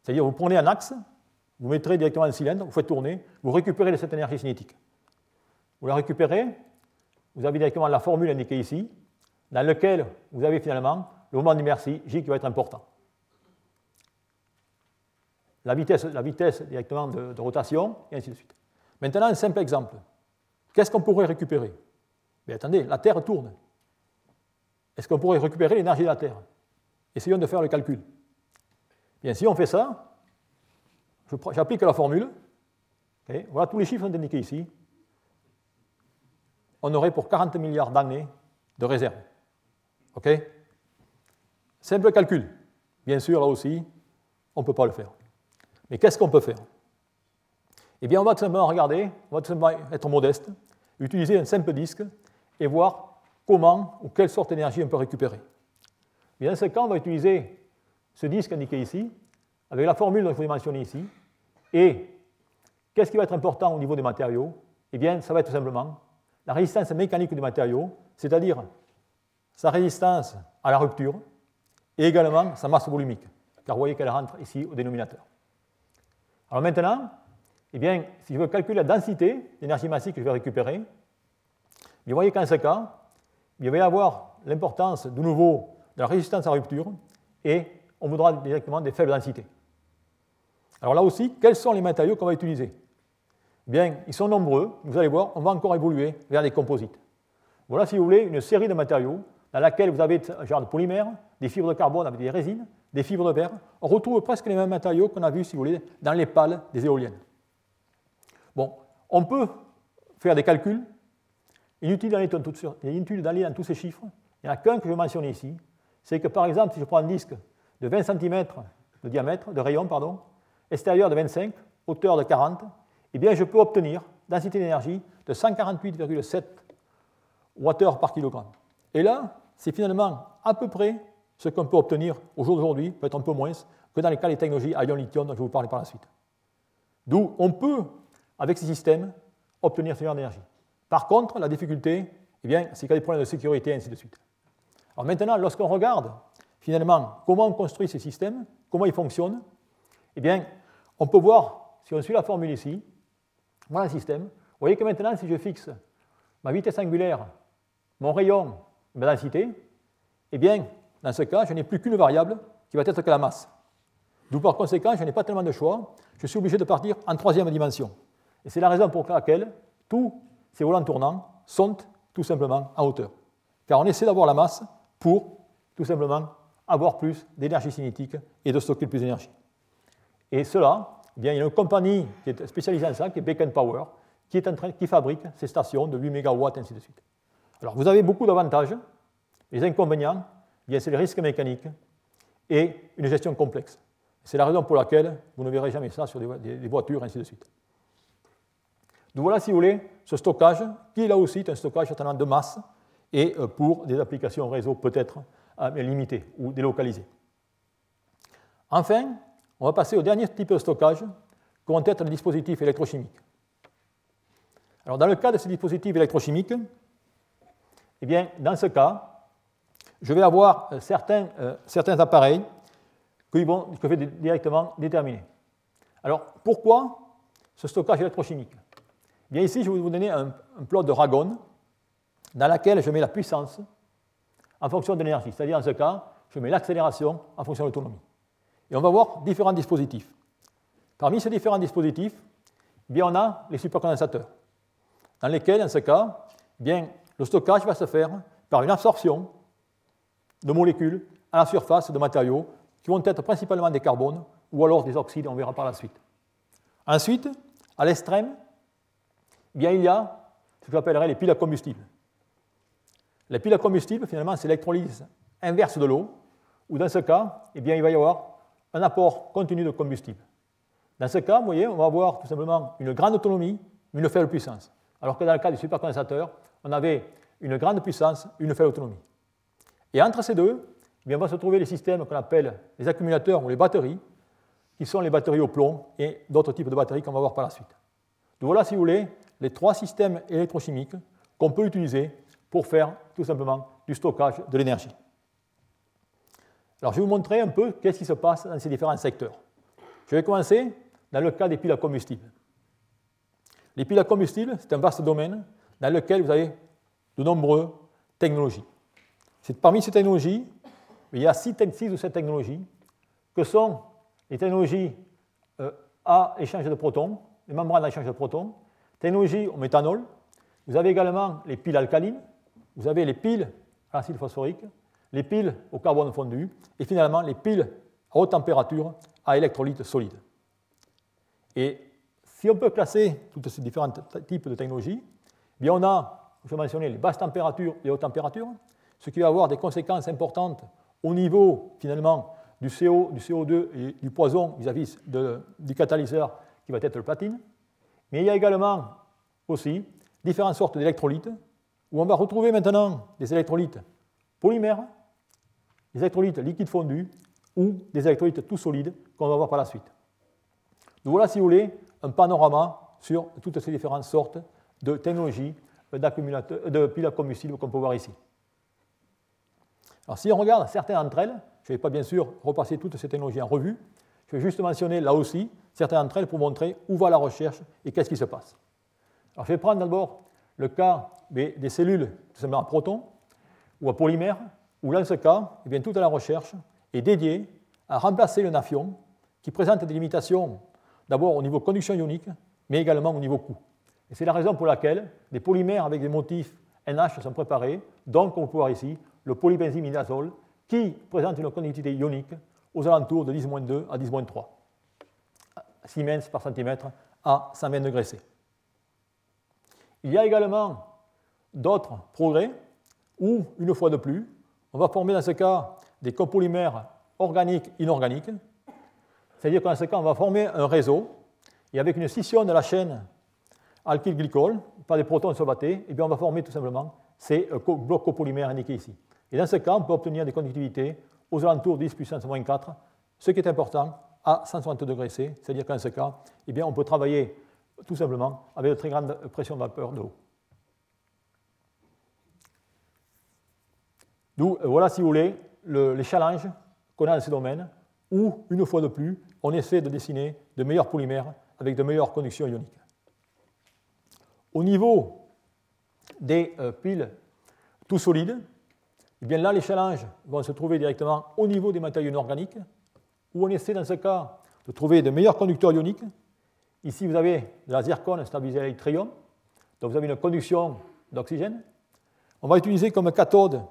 C'est-à-dire, vous prenez un axe, vous mettrez directement un cylindre, vous faites tourner, vous récupérez cette énergie cinétique. Vous la récupérez, vous avez directement la formule indiquée ici, dans laquelle vous avez finalement le moment d'inertie J qui va être important. La vitesse, la vitesse directement de, rotation, et ainsi de suite. Maintenant, un simple exemple. Qu'est-ce qu'on pourrait récupérer? Mais attendez, la Terre tourne. Est-ce qu'on pourrait récupérer l'énergie de la Terre? Essayons de faire le calcul. Bien, si on fait ça, j'applique la formule. voilà, tous les chiffres sont indiqués ici. On aurait pour 40 milliards d'années de réserve. OK? Simple calcul. Bien sûr, là aussi, on ne peut pas le faire. Mais qu'est-ce qu'on peut faire? Eh bien, on va tout simplement regarder, on va tout simplement être modeste, utiliser un simple disque et voir comment ou quelle sorte d'énergie on peut récupérer. dans ce cas, on va utiliser ce disque indiqué ici, avec la formule que je vous ai mentionnée ici, et qu'est-ce qui va être important au niveau des matériaux? Eh bien, ça va être tout simplement la résistance mécanique du matériau, c'est-à-dire sa résistance à la rupture, et également sa masse volumique, car vous voyez qu'elle rentre ici au dénominateur. Alors maintenant, eh bien, si je veux calculer la densité d'énergie massique que je vais récupérer, vous voyez qu'en ce cas, il va y avoir l'importance de nouveau de la résistance à rupture et on voudra directement des faibles densités. Alors là aussi, quels sont les matériaux qu'on va utiliser? Bien, ils sont nombreux, vous allez voir, on va encore évoluer vers les composites. Voilà, si vous voulez, une série de matériaux dans laquelle vous avez un genre de polymères, des fibres de carbone avec des résines, des fibres de verre. On retrouve presque les mêmes matériaux qu'on a vus, si vous voulez, dans les pales des éoliennes. Bon, on peut faire des calculs. Inutile d'aller dans tous ces chiffres. Il n'y en a qu'un que je mentionne ici. C'est que, par exemple, si je prends un disque de 20 cm de diamètre, de rayon, pardon, extérieur de 25, hauteur de 40, eh bien, je peux obtenir densité d'énergie de 148,7 Wh par kg. Et là, c'est finalement à peu près ce qu'on peut obtenir au jour d'aujourd'hui, peut-être un peu moins, que dans les cas des technologies ion-lithium dont je vais vous parler par la suite. D'où on peut avec ces systèmes, obtenir ce genre d'énergie. Par contre, la difficulté, eh bien, c'est qu'il y a des problèmes de sécurité, ainsi de suite. Alors maintenant, lorsqu'on regarde finalement comment on construit ces systèmes, comment ils fonctionnent, eh bien, on peut voir, si on suit la formule ici, voilà le système. Vous voyez que maintenant, si je fixe ma vitesse angulaire, mon rayon, ma densité, eh bien, dans ce cas, je n'ai plus qu'une variable qui va être que la masse. D'où par conséquent, je n'ai pas tellement de choix, je suis obligé de partir en troisième dimension. Et c'est la raison pour laquelle tous ces volants tournants sont tout simplement en hauteur. Car on essaie d'avoir la masse pour tout simplement avoir plus d'énergie cinétique et de stocker plus d'énergie. Et cela, eh bien, il y a une compagnie qui est spécialisée en ça, qui est Beacon Power, qui, fabrique ces stations de 8 MW, ainsi de suite. Alors, vous avez beaucoup d'avantages. Les inconvénients, eh c'est les risques mécaniques et une gestion complexe. C'est la raison pour laquelle vous ne verrez jamais ça sur des, voitures, ainsi de suite. Donc voilà, si vous voulez, ce stockage, qui là aussi un stockage certainement de masse et euh, pour des applications réseau peut-être euh, limitées ou délocalisées. Enfin, on va passer au dernier type de stockage, qui vont être les dispositifs électrochimiques. Alors, dans le cas de ces dispositifs électrochimiques, eh bien, dans ce cas, je vais avoir euh, certains, certains appareils que, vont, que je vais directement déterminer. Alors, pourquoi ce stockage électrochimique? Bien ici, je vais vous donner un, plot de Ragon dans lequel je mets la puissance en fonction de l'énergie. C'est-à-dire, en ce cas, je mets l'accélération en fonction de l'autonomie. Et on va voir différents dispositifs. Parmi ces différents dispositifs, bien, on a les supercondensateurs, dans lesquels, en ce cas, bien, le stockage va se faire par une absorption de molécules à la surface de matériaux qui vont être principalement des carbones ou alors des oxydes, on verra par la suite. Ensuite, à l'extrême, bien, il y a ce que j'appellerais les piles à combustible. Les piles à combustible, finalement, c'est l'électrolyse inverse de l'eau, où dans ce cas, eh il va y avoir un apport continu de combustible. Dans ce cas, vous voyez, on va avoir tout simplement une grande autonomie, mais une faible puissance. Alors que dans le cas du supercondensateur, on avait une grande puissance, une faible autonomie. Et entre ces deux, eh on va se trouver les systèmes qu'on appelle les accumulateurs ou les batteries, qui sont les batteries au plomb et d'autres types de batteries qu'on va voir par la suite. Donc voilà, si vous voulez, les trois systèmes électrochimiques qu'on peut utiliser pour faire tout simplement du stockage de l'énergie. Alors je vais vous montrer un peu qu'est-ce qui se passe dans ces différents secteurs. Je vais commencer dans le cas des piles à combustible. Les piles à combustible, c'est un vaste domaine dans lequel vous avez de nombreuses technologies. Parmi ces technologies, il y a six, ou sept technologies que sont les technologies euh, à échange de protons, les membranes à échange de protons, technologies au méthanol. Vous avez également les piles alcalines, vous avez les piles à l'acide phosphorique, les piles au carbone fondu et finalement les piles à haute température à électrolyte solide. Et si on peut classer tous ces différents types de technologies, eh bien on a, je mentionné, les basses températures et hautes températures, ce qui va avoir des conséquences importantes au niveau finalement du, CO, du CO2 et du poison vis-à-vis du catalyseur qui va être le platine. Mais il y a également aussi différentes sortes d'électrolytes où on va retrouver maintenant des électrolytes polymères, des électrolytes liquides fondus ou des électrolytes tout solides qu'on va voir par la suite. Donc voilà, si vous voulez, un panorama sur toutes ces différentes sortes de technologies de piles à combustible qu'on peut voir ici. Alors si on regarde certaines d'entre elles, je ne vais pas bien sûr repasser toutes ces technologies en revue, je vais juste mentionner là aussi certaines d'entre elles pour montrer où va la recherche et qu'est-ce qui se passe. Alors je vais prendre d'abord le cas des cellules tout simplement à protons ou à polymères, où dans ce cas, eh toute la recherche est dédiée à remplacer le nafion, qui présente des limitations d'abord au niveau conduction ionique, mais également au niveau coût. Et c'est la raison pour laquelle des polymères avec des motifs NH sont préparés, donc on peut voir ici le polybenzimidazole, qui présente une conductivité ionique aux alentours de 10-2 à 10-3 Siemens par centimètre à 120 degrés C. Il y a également d'autres progrès où, une fois de plus, on va former dans ce cas des copolymères organiques inorganiques. C'est-à-dire que dans ce on va former un réseau et avec une scission de la chaîne alkyl-glycol par des protons solvatés, et eh on va former tout simplement ces euh, blocs copolymères indiqués ici. Et dans ce cas, on peut obtenir des conductivités aux alentours de 10 puissance moins 4, ce qui est important à 160 degrés C, c'est-à-dire qu'en ce cas, eh on peut travailler tout simplement avec de très grande pression de vapeur d'eau. D'où, euh, voilà, si vous voulez, les challenges qu'on a dans ces domaines, où, une fois de plus, on essaie de dessiner de meilleurs polymères avec de meilleures conductions ioniques. Au niveau des euh, piles tout solides, eh bien là, les challenges vont se trouver directement au niveau des matériaux inorganiques, où on essaie dans ce cas de trouver de meilleurs conducteurs ioniques. Ici, vous avez de la zircone stabilisée à l'yttrium, donc vous avez une conduction d'oxygène. On va utiliser comme cathode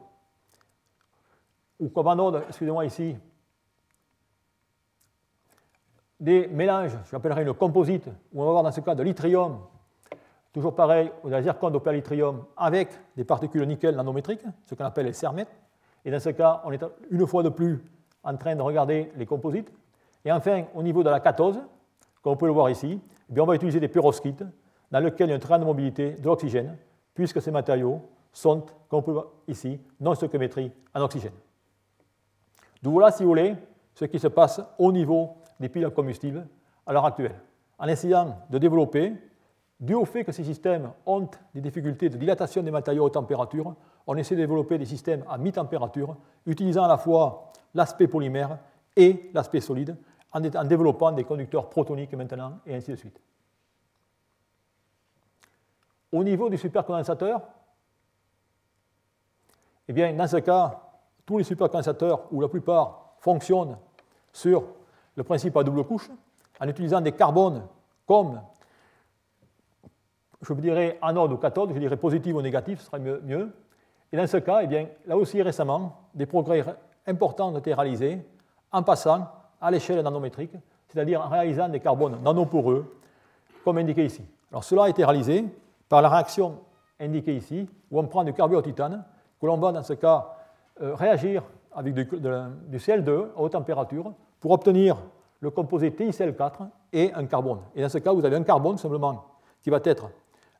ou comme anode, excusez-moi ici, des mélanges, j'appellerais une composite, où on va avoir dans ce cas de l'yttrium, toujours pareil, ou de la zircone d'opérlitrium avec des particules nickel nanométriques, ce qu'on appelle les cermètres. Et dans ce cas, on est une fois de plus en train de regarder les composites. Et enfin, au niveau de la cathode, comme on peut le voir ici, eh on va utiliser des perovskites dans lesquels il y a une très grande mobilité de l'oxygène, puisque ces matériaux sont, comme on peut le voir ici, non stoichiométrie en oxygène. D'où voilà, si vous voulez, ce qui se passe au niveau des piles à combustible à l'heure actuelle, en essayant de développer, dû au fait que ces systèmes ont des difficultés de dilatation des matériaux à haute température, on essaie de développer des systèmes à mi-température, utilisant à la fois l'aspect polymère et l'aspect solide, en, développant des conducteurs protoniques maintenant, et ainsi de suite. au niveau du supercondensateur Eh bien, dans ce cas, tous les supercondensateurs, ou la plupart, fonctionnent sur le principe à double couche, en utilisant des carbones comme, je dirais, anode ou cathode, je dirais positif ou négatif, ce serait mieux. Et dans ce cas, eh bien, là aussi récemment, des progrès importants ont été réalisés en passant à l'échelle nanométrique, c'est-à-dire en réalisant des carbones nanoporeux, comme indiqué ici. Alors cela a été réalisé par la réaction indiquée ici, où on prend du carbure titane, que l'on va dans ce cas réagir avec du, du, CL2 à haute température pour obtenir le composé TiCl4 et un carbone. Et dans ce cas, vous avez un carbone simplement qui va être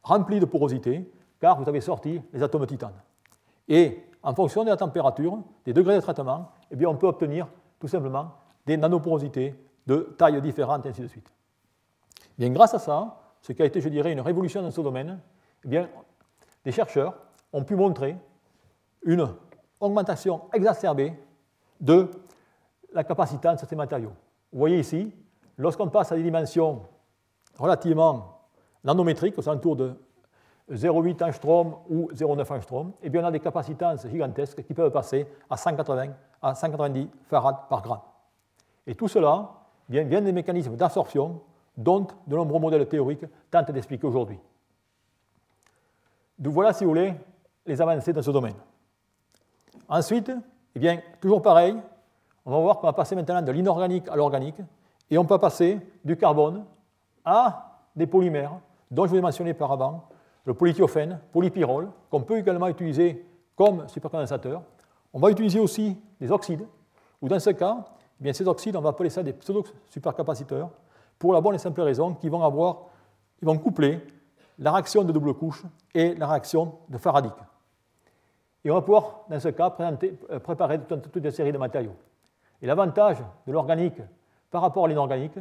rempli de porosité, car vous avez sorti les atomes de titane. Et en fonction de la température, des degrés de traitement, eh bien, on peut obtenir tout simplement des nanoporosités de tailles différentes, et ainsi de suite. Bien, grâce à ça, ce qui a été, je dirais, une révolution dans ce domaine, eh bien, des chercheurs ont pu montrer une augmentation exacerbée de la capacitance de ces matériaux. Vous voyez ici, lorsqu'on passe à des dimensions relativement nanométriques, aux alentours de 0,8 angstrom ou 0,9 angstrom, eh bien on a des capacitances gigantesques qui peuvent passer à 180 à 190 farads par gramme. Et tout cela vient, vient des mécanismes d'absorption dont de nombreux modèles théoriques tentent d'expliquer aujourd'hui. Donc voilà, si vous voulez, les avancées dans ce domaine. Ensuite, eh bien, toujours pareil, on va voir qu'on va passer maintenant de l'inorganique à l'organique, et on peut passer du carbone à des polymères, dont je vous ai mentionné par avant, le polythiophène, polypyrrole, qu'on peut également utiliser comme supercondensateur. On va utiliser aussi des oxydes, ou dans ce cas, eh bien, ces oxydes, on va appeler ça des pseudo-supercapaciteurs, pour la bonne et simple raison qu'ils vont, avoir, ils vont coupler la réaction de double couche et la réaction de Faraday. Et on va pouvoir, dans ce cas, euh, préparer toute, une série de matériaux. Et l'avantage de l'organique par rapport à l'inorganique,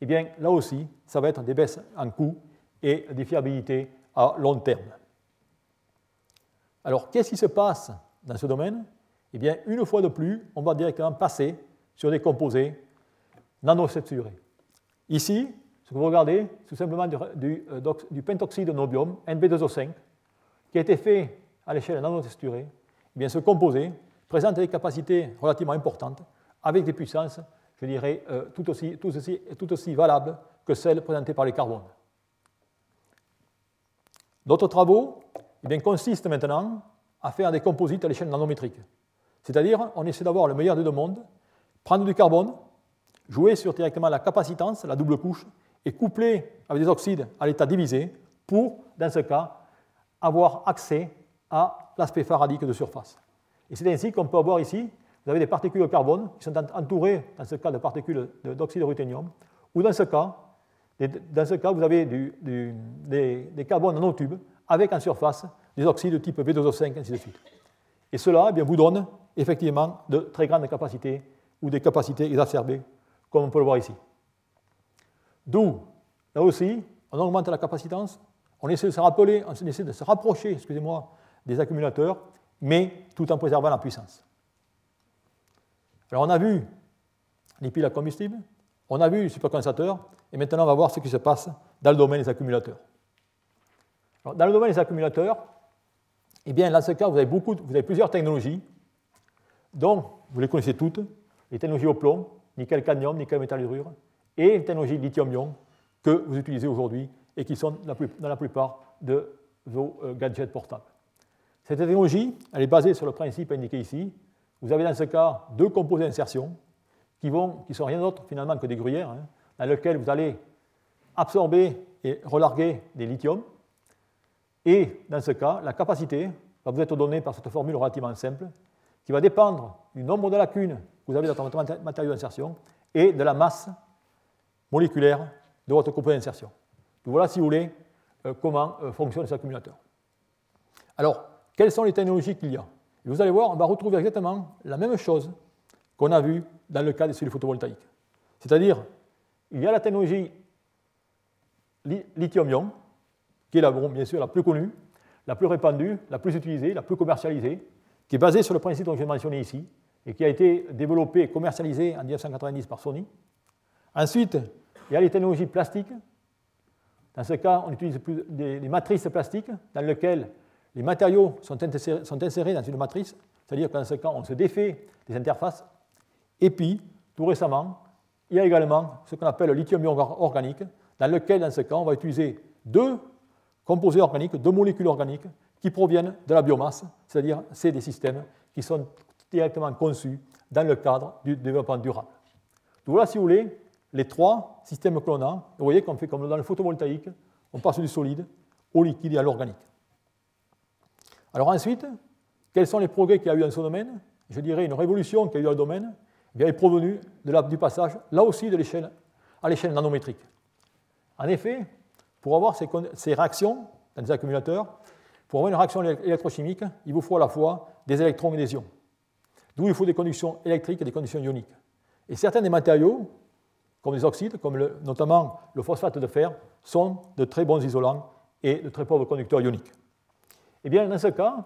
eh bien, là aussi, ça va être des baisses en coût et des fiabilités à long terme. Alors, qu'est-ce qui se passe dans ce domaine? Eh bien, une fois de plus, on va directement passer sur des composés nanostructurés. Ici, ce que vous regardez, c'est tout simplement du, euh, du, pentoxyde de nobium, NB2O5, qui a été fait à l'échelle nanotexturée. Eh bien, ce composé présente des capacités relativement importantes, avec des puissances, je dirais, euh, tout, aussi, tout, aussi, tout aussi valables que celles présentées par les carbones. D'autres travaux eh bien, consistent maintenant à faire des composites à l'échelle nanométrique. C'est-à-dire, on essaie d'avoir le meilleur des deux mondes, prendre du carbone, jouer sur directement la capacitance, la double couche, et coupler avec des oxydes à l'état divisé pour, dans ce cas, avoir accès à l'aspect faradique de surface. Et c'est ainsi qu'on peut avoir ici, vous avez des particules de carbone qui sont entourées, dans ce cas, de particules d'oxyde de ruthénium, ou dans ce cas, dans ce cas vous avez des, des, carbones nanotubes avec en surface des oxydes de type V2O5, ainsi de suite. Et cela eh bien, vous donne effectivement de très grandes capacités ou des capacités exacerbées comme on peut le voir ici. D'où, là aussi, on augmente la capacitance, on essaie de se rappeler, on essaie de se rapprocher, excusez-moi, des accumulateurs, mais tout en préservant la puissance. Alors on a vu les piles à combustible, on a vu les supercondensateurs, et maintenant on va voir ce qui se passe dans le domaine des accumulateurs. dans le domaine des accumulateurs, eh bien, dans ce cas, vous avez, beaucoup, vous avez plusieurs technologies, dont vous les connaissez toutes, les technologies au plomb, nickel-cadmium, nickel-métal-hydrure, et une technologie lithium-ion que vous utilisez aujourd'hui et qui sont dans la plupart de vos euh, gadgets portables. Cette technologie, elle est basée sur le principe indiqué ici. Vous avez dans ce cas deux composés d'insertion qui, qui sont rien d'autre finalement que des gruyères, hein, dans lesquelles vous allez absorber et relarguer des lithiums. Et dans ce cas, la capacité va vous être donnée par cette formule relativement simple, qui va dépendre du nombre de lacunes vous avez votre matériau d'insertion et de la masse moléculaire de votre composé d'insertion. voilà, si vous voulez, euh, comment euh, fonctionnent ces accumulateurs. Alors, quelles sont les technologies qu'il y a? Vous allez voir, on va retrouver exactement la même chose qu'on a vu dans le cas des cellules photovoltaïques. C'est-à-dire, il y a la technologie lithium-ion, qui est bien sûr la plus connue, la plus répandue, la plus utilisée, la plus commercialisée, qui est basée sur le principe dont j'ai mentionné ici, et qui a été développé et commercialisé en 1990 par Sony. Ensuite, il y a les technologies plastiques. Dans ce cas, on utilise des, matrices plastiques dans lesquelles les matériaux sont insérés, dans une matrice, c'est-à-dire que dans ce cas, on se défait des interfaces. Et puis, tout récemment, il y a également ce qu'on appelle le lithium-ion organique, dans lequel, dans ce cas, on va utiliser deux composés organiques, deux molécules organiques qui proviennent de la biomasse, c'est-à-dire c'est des systèmes qui sont directement conçus dans le cadre du développement durable. Donc voilà, si vous voulez, les trois systèmes que l'on a. Vous voyez qu'on fait comme dans le photovoltaïque, on passe du solide au liquide et à l'organique. Alors ensuite, quels sont les progrès qu'il y a eu dans ce domaine Je dirais une révolution qui a eu dans le domaine eh est provenue du passage, là aussi, de l'échelle à l'échelle nanométrique. En effet, pour avoir ces, réactions dans des accumulateurs, pour avoir une réaction électrochimique, il vous faut à la fois des électrons et des ions. D'où il faut des conductions électriques et des conditions ioniques. Et certains des matériaux, comme les oxydes, comme notamment le phosphate de fer, sont de très bons isolants et de très pauvres conducteurs ioniques. Eh bien, dans ce cas,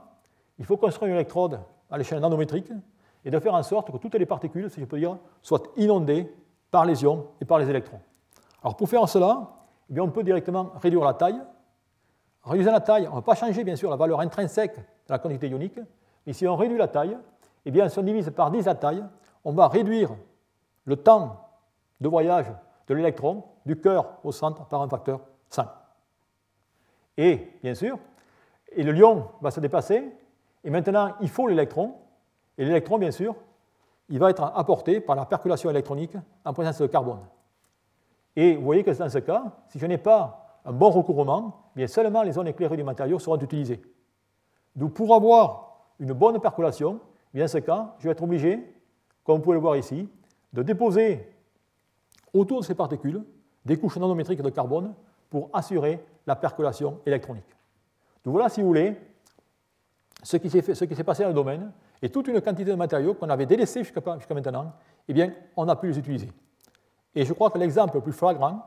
il faut construire une électrode à l'échelle nanométrique et de faire en sorte que toutes les particules, si je peux dire, soient inondées par les ions et par les électrons. Alors pour faire cela, eh on peut directement réduire la taille. En réduisant la taille, on ne va pas changer bien sûr la valeur intrinsèque de la quantité ionique, mais si on réduit la taille, eh bien, si on divise par 10 la taille, on va réduire le temps de voyage de l'électron du cœur au centre par un facteur 5. Et, bien sûr, et le lion va se déplacer, et maintenant, il faut l'électron, et l'électron, bien sûr, il va être apporté par la percolation électronique en présence de carbone. Et vous voyez que dans ce cas, si je n'ai pas un bon recouvrement, bien seulement les zones éclairées du matériau seront utilisées. Donc pour avoir une bonne percolation, bien dans ce cas, je vais être obligé, comme vous pouvez le voir ici, de déposer autour de ces particules des couches nanométriques de carbone pour assurer la percolation électronique. Donc voilà, si vous voulez, ce qui s'est passé dans le domaine, et toute une quantité de matériaux qu'on avait délaissés jusqu'à maintenant, eh bien, on a pu les utiliser. Et je crois que l'exemple le plus flagrant,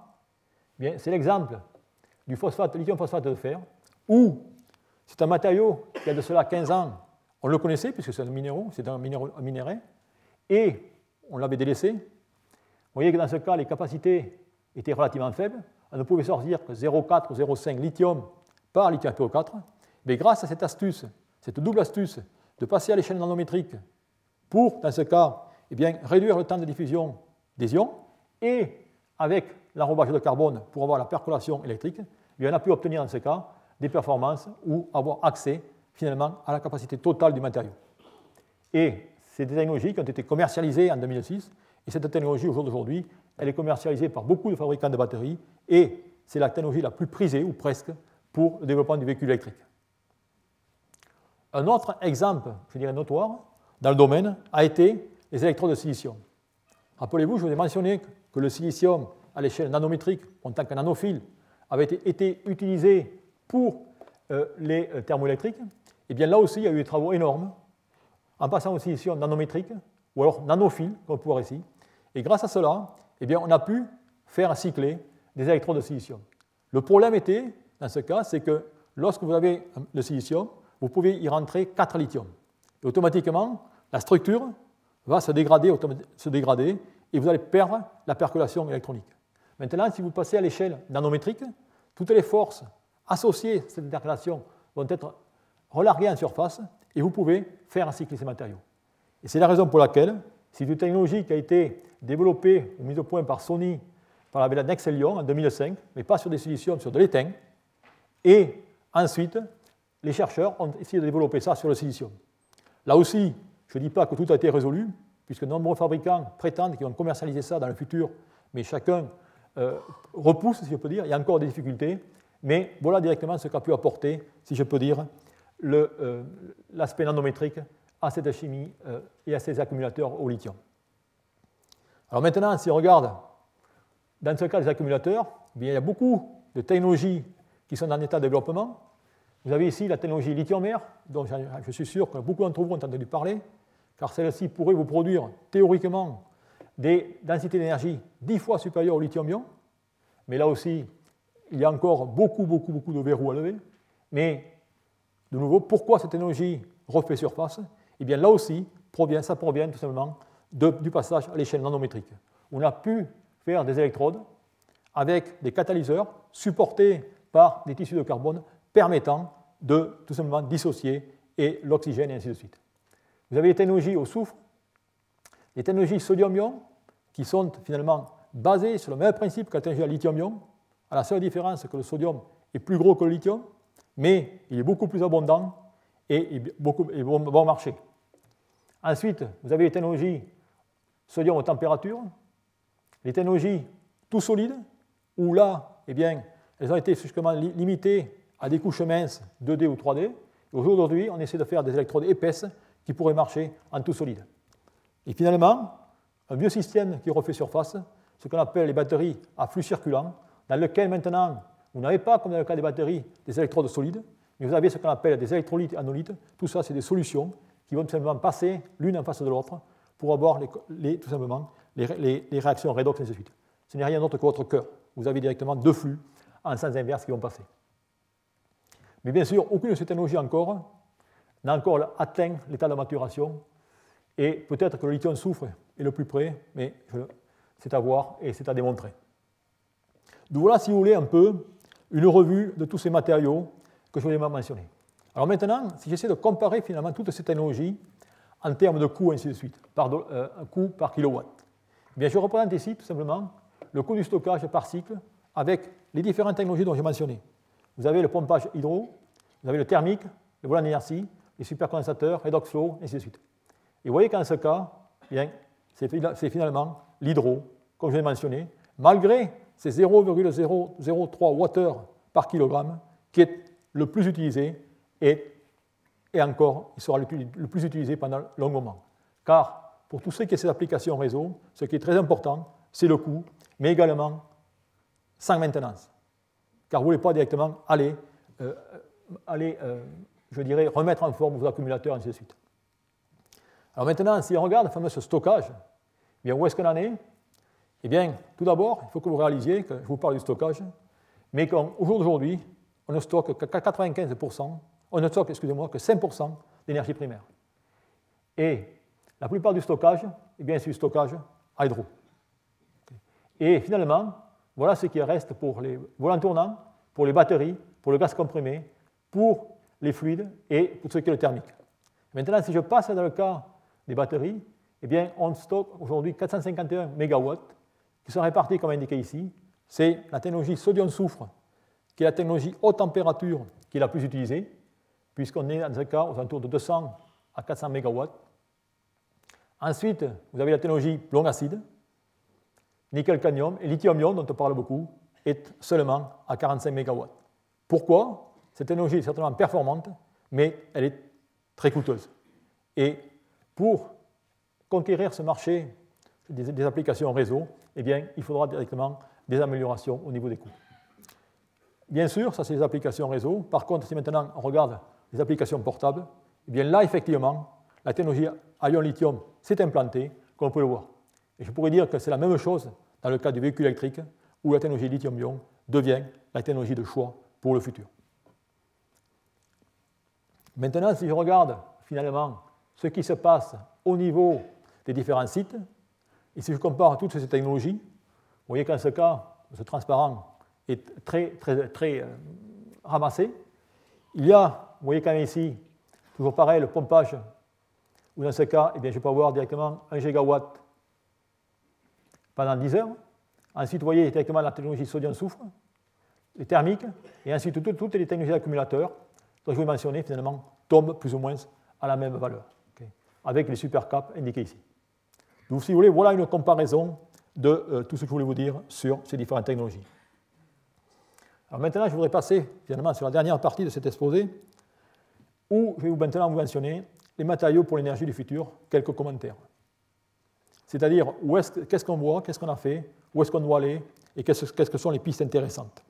eh c'est l'exemple du phosphate, lithium phosphate de fer, où c'est un matériau qui a de cela 15 ans, on le connaissait puisque c'est un minéraux, c'est un, minerai, et on l'avait délaissé. Vous voyez que dans ce cas, les capacités étaient relativement faibles. On ne pouvait sortir que 0,4 ou 0,5 lithium par lithium PO4. Mais grâce à cette astuce, cette double astuce de passer à l'échelle nanométrique pour, dans ce cas, eh bien, réduire le temps de diffusion des ions, et avec l'enrobage de carbone pour avoir la percolation électrique, on a pu obtenir dans ce cas des performances ou avoir accès finalement à la capacité totale du matériau. Et ces technologies qui ont été commercialisées en 2006, et cette technologie aujourd'hui, elle est commercialisée par beaucoup de fabricants de batteries, et c'est la technologie la plus prisée, ou presque, pour le développement du véhicule électrique. Un autre exemple, je dirais notoire, dans le domaine, a été les électrodes de silicium. Rappelez-vous, je vous ai mentionné que le silicium à l'échelle nanométrique, en tant que nanophile, avait été utilisé pour euh, les euh, thermoélectriques. Et eh bien là aussi, il y a eu des travaux énormes en passant au silicium nanométrique, ou alors nanophile, comme on peut voir ici. Et grâce à cela, eh bien, on a pu faire cycler des électrodes de silicium. Le problème était, dans ce cas, c'est que lorsque vous avez le silicium, vous pouvez y rentrer 4 lithiums. Et automatiquement, la structure va se dégrader, se dégrader et vous allez perdre la percolation électronique. Maintenant, si vous passez à l'échelle nanométrique, toutes les forces associées à cette intercalation vont être relarguées en surface et vous pouvez faire cycler ces matériaux. Et c'est la raison pour laquelle, c'est une technologie qui a été développée ou mise au point par Sony par la Nexelion en 2005, mais pas sur des siliciums, sur de l'étain. Et ensuite, les chercheurs ont essayé de développer ça sur le silicium. Là aussi, je ne dis pas que tout a été résolu, puisque nombreux fabricants prétendent qu'ils vont commercialiser ça dans le futur, mais chacun euh, repousse, si je peux dire. Il y a encore des difficultés, mais voilà directement ce qu'a pu apporter, si je peux dire, euh, l'aspect nanométrique à cette chimie euh, et à ces accumulateurs au lithium. Alors maintenant, si on regarde dans ce cas des accumulateurs, eh il y a beaucoup de technologies qui sont en état de développement. Vous avez ici la technologie lithium-air, dont je suis sûr que beaucoup d'entre vous ont entendu parler, car celle-ci pourrait vous produire théoriquement des densités d'énergie dix fois supérieures au lithium-ion. Mais là aussi, il y a encore beaucoup, beaucoup, beaucoup de verrous à lever. Mais, de nouveau, pourquoi cette technologie refait surface? Eh bien, là aussi, ça provient tout simplement du passage à l'échelle nanométrique. On a pu faire des électrodes avec des catalyseurs supportés par des tissus de carbone permettant de tout simplement dissocier et l'oxygène et ainsi de suite. Vous avez les technologies au soufre, les technologies sodium-ion qui sont finalement basées sur le même principe que la lithium-ion, à la seule différence que le sodium est plus gros que le lithium, mais il est beaucoup plus abondant et, beaucoup, bon marché. Ensuite, vous avez les technologies sodium aux températures, les technologies tout solides, où là, eh bien, elles ont été justement limitées à des couches minces 2D ou 3D. Aujourd'hui, on essaie de faire des électrodes épaisses qui pourraient marcher en tout solide. Et finalement, un vieux système qui refait surface, ce qu'on appelle les batteries à flux circulant, dans lequel maintenant, vous n'avez pas, comme dans le cas des batteries, des électrodes solides, mais vous avez ce qu'on appelle des électrolytes anolytes. Tout ça, c'est des solutions qui vont tout simplement passer l'une en face de l'autre pour avoir les, tout simplement les, réactions redox et ainsi de suite. Ce n'est rien d'autre que votre cœur. Vous avez directement deux flux en sens inverse qui vont passer. Mais bien sûr, aucune de ces technologies encore n'a encore atteint l'état de maturation. Et peut-être que le lithium soufre est le plus près, mais c'est à voir et c'est à démontrer. Donc voilà, si vous voulez, un peu une revue de tous ces matériaux que je voulais mentionner. Alors maintenant, si j'essaie de comparer finalement toutes ces technologies en termes de coût, ainsi de suite, par euh, coût par kilowatt, eh bien, je représente ici tout simplement le coût du stockage par cycle avec les différentes technologies dont j'ai mentionné. Vous avez le pompage hydro, vous avez le thermique, le volant d'inertie, les supercondensateurs, redox flow, ainsi de suite. Et vous voyez qu'en ce cas, c'est finalement l'hydro, comme je l'ai mentionné, malgré ces 0,003 Wh par kilogramme, qui est le plus utilisé et, et encore, il sera le, plus utilisé pendant long moment. Car pour tous ceux qui ont ces applications réseau, ce qui est très important, c'est le coût, mais également sans maintenance. Car vous ne voulez pas directement aller, euh, aller euh, je dirais, remettre en forme vos accumulateurs, ainsi de suite. Alors maintenant, si on regarde le fameux stockage, eh bien, où est-ce qu'on en est? Eh bien, tout d'abord, il faut que vous réalisiez que je vous parle du stockage, mais qu'au jour d'aujourd'hui, on ne stocke que 95%, on stocke, excusez-moi, que 5% d'énergie primaire. Et la plupart du stockage, eh bien, c'est du stockage hydro. Et finalement, voilà ce qui reste pour les volants tournants, pour les batteries, pour le gaz comprimé, pour les fluides et pour ce qui est le thermique. Maintenant, si je passe dans le cas des batteries, eh bien, on stocke aujourd'hui 451 MW qui sont répartis comme indiqué ici. C'est la technologie sodium-soufre, qui est la technologie haute température qui est la plus utilisée, puisqu'on est dans ce cas aux alentours de 200 à 400 MW. Ensuite, vous avez la technologie long acide, nickel-cadmium et lithium-ion, dont on parle beaucoup, est seulement à 45 MW. Pourquoi? Cette technologie est certainement performante, mais elle est très coûteuse. Et pour conquérir ce marché des, applications réseau, eh bien, il faudra directement des améliorations au niveau des coûts. Bien sûr, ça c'est les applications réseau. Par contre, si maintenant on regarde les applications portables, eh là, effectivement, la technologie ion-lithium s'est implantée, comme on peut le voir. Et je pourrais dire que c'est la même chose dans le cas du véhicule électrique, où la technologie lithium-ion devient la technologie de choix pour le futur. Maintenant, si je regarde finalement ce qui se passe au niveau des différents sites, et si je compare toutes ces technologies, vous voyez qu'en ce cas, ce transparent est très, très, très euh, ramassé. Il y a, vous voyez quand même ici, toujours pareil, le pompage, où dans ce cas, eh bien, je peux avoir directement 1 gigawatt pendant 10 heures. Ensuite, vous voyez directement la technologie sodium-soufre, les thermiques, et ensuite toutes, les technologies d'accumulateurs, dont je vous ai mentionné, finalement, tombent plus ou moins à la même valeur, avec les supercaps indiqués ici. Donc, si vous voulez, voilà une comparaison de euh, tout ce que je voulais vous dire sur ces différentes technologies. Alors maintenant, je voudrais passer finalement sur la dernière partie de cet exposé, où je vais maintenant vous mentionner les matériaux pour l'énergie du futur, quelques commentaires. C'est-à-dire, qu'est-ce qu'on voit, qu'est-ce qu'on a fait, où est-ce qu'on doit aller, et qu'est-ce que sont les pistes intéressantes.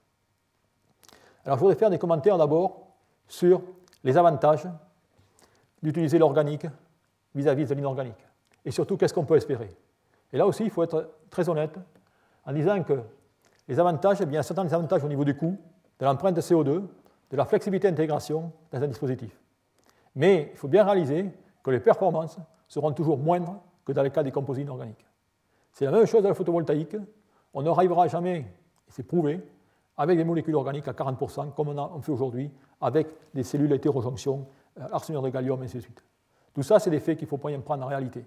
Alors, je voudrais faire des commentaires d'abord sur les avantages d'utiliser l'organique vis-à-vis de l'inorganique, et surtout, qu'est-ce qu'on peut espérer. Et là aussi, il faut être très honnête en disant que les avantages, eh bien, il y a certains avantages au niveau du coût, de l'empreinte de CO2, de la flexibilité d'intégration dans un dispositif. Mais il faut bien réaliser que les performances seront toujours moindres que dans le cas des composés inorganiques. C'est la même chose dans la photovoltaïque. On n'arrivera jamais c'est prouvé, avec des molécules organiques à 40%, comme on, fait aujourd'hui avec des cellules hétérojonction, euh, arsenure de gallium, et ainsi de suite. Tout ça, c'est des faits qu'il faut prendre en réalité.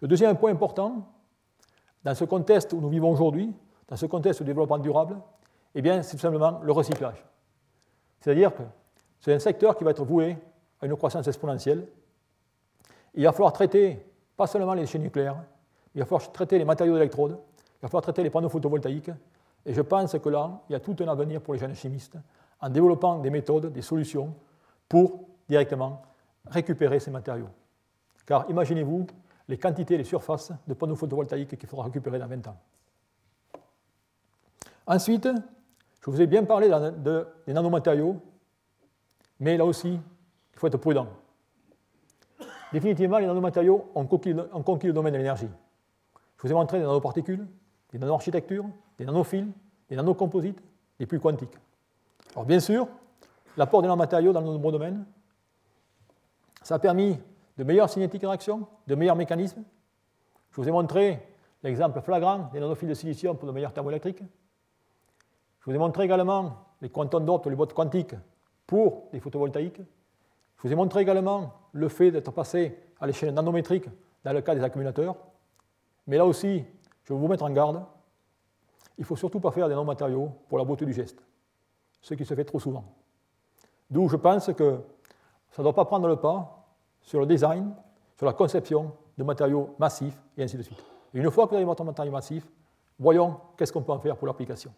Le deuxième point important, dans ce contexte où nous vivons aujourd'hui, dans ce contexte de développement durable, eh bien, c'est tout simplement le recyclage. C'est-à-dire que c'est un secteur qui va être voué à une croissance exponentielle. Il va falloir traiter pas seulement les déchets nucléaires, il va falloir traiter les matériaux d'électrode, il va falloir traiter les panneaux photovoltaïques. Et je pense que là, il y a tout un avenir pour les jeunes chimistes en développant des méthodes, des solutions pour directement récupérer ces matériaux. Car imaginez-vous les quantités, les surfaces de panneaux photovoltaïques qu'il faudra récupérer dans 20 ans. Ensuite, je vous ai bien parlé des nanomatériaux, mais là aussi, il faut être prudent. Définitivement, les nanomatériaux ont conquis, le domaine de l'énergie. Je vous ai montré des nanoparticules, des nanoarchitectures, des nanofils, des nanocomposites, des plus quantiques. Alors bien sûr, l'apport des nanomatériaux dans de nombreux domaines, ça a permis de meilleures cinétiques de réaction, de meilleurs mécanismes. Je vous ai montré l'exemple flagrant des nanofils de silicium pour de meilleurs thermoélectriques. Je vous ai montré également les quantums d'Hort les boîtes quantiques pour les photovoltaïques. Je vous ai montré également le fait d'être passé à l'échelle nanométrique dans le cas des accumulateurs. Mais là aussi, je vais vous mettre en garde. Il ne faut surtout pas faire des non-matériaux pour la beauté du geste, ce qui se fait trop souvent. D'où je pense que ça ne doit pas prendre le pas sur le design, sur la conception de matériaux massifs et ainsi de suite. Une fois que vous avez votre matériau massif, voyons qu'est-ce qu'on peut en faire pour l'application.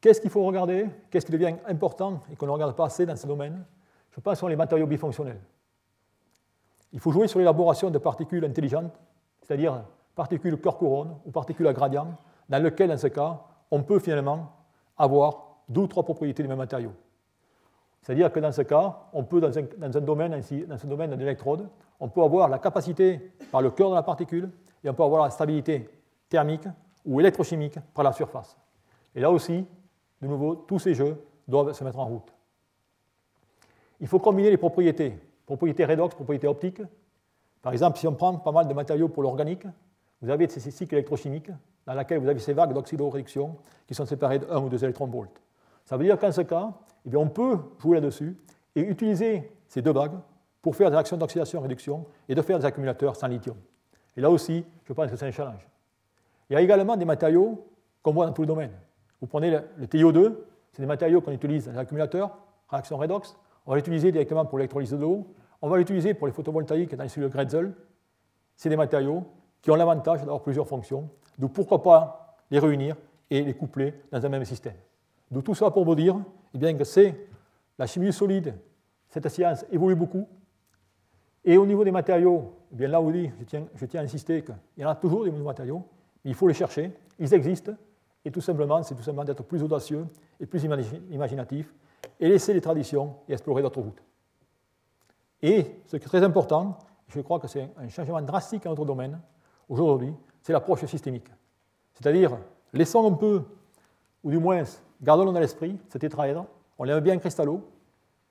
Qu'est-ce qu'il faut regarder? Qu'est-ce qui devient important et qu'on ne regarde pas assez dans ce domaine? Je pense sont les matériaux bifonctionnels. Il faut jouer sur l'élaboration de particules intelligentes, c'est-à-dire particules cœur-couronne ou particules à gradient, dans lesquelles, dans ce cas, on peut finalement avoir deux ou trois propriétés du même matériau. C'est-à-dire que dans ce cas, on peut, dans un, domaine, dans ce domaine de l'électrode, on peut avoir la capacité par le cœur de la particule et on peut avoir la stabilité thermique ou électrochimique par la surface. Et là aussi, de nouveau, tous ces jeux doivent se mettre en route. Il faut combiner les propriétés, propriétés redox, propriétés optiques. Par exemple, si on prend pas mal de matériaux pour l'organique, vous avez ces cycles électrochimiques dans lesquels vous avez ces vagues d'oxydoréduction qui sont séparées de 1 ou 2 électronvolts. Ça veut dire qu'en ce cas, eh on peut jouer là-dessus et utiliser ces deux vagues pour faire des actions d'oxydation-réduction et de faire des accumulateurs sans lithium. Et là aussi, je pense que c'est un challenge. Il y a également des matériaux qu'on voit dans tout le domaine. Vous prenez le, TiO2, c'est des matériaux qu'on utilise dans les accumulateurs, réaction redox. On va l'utiliser directement pour l'électrolyse de l'eau. On va l'utiliser pour les photovoltaïques dans les cellules Gretzel. C'est des matériaux qui ont l'avantage d'avoir plusieurs fonctions. Donc pourquoi pas les réunir et les coupler dans un même système. Donc tout ça pour vous dire eh bien, que c'est la chimie solide, cette science évolue beaucoup. Et au niveau des matériaux, eh bien là tiens, je tiens à insister qu'il y en a toujours des nouveaux matériaux, mais il faut les chercher, ils existent, et tout simplement, c'est tout simplement d'être plus audacieux et plus imaginatif et laisser les traditions et explorer d'autres routes. Et ce qui est très important, je crois que c'est un changement drastique dans notre domaine aujourd'hui, c'est l'approche systémique. C'est-à-dire, laissons un peu, ou du moins, gardons-le dans l'esprit, cet tétraèdre, on l'aime bien cristallo,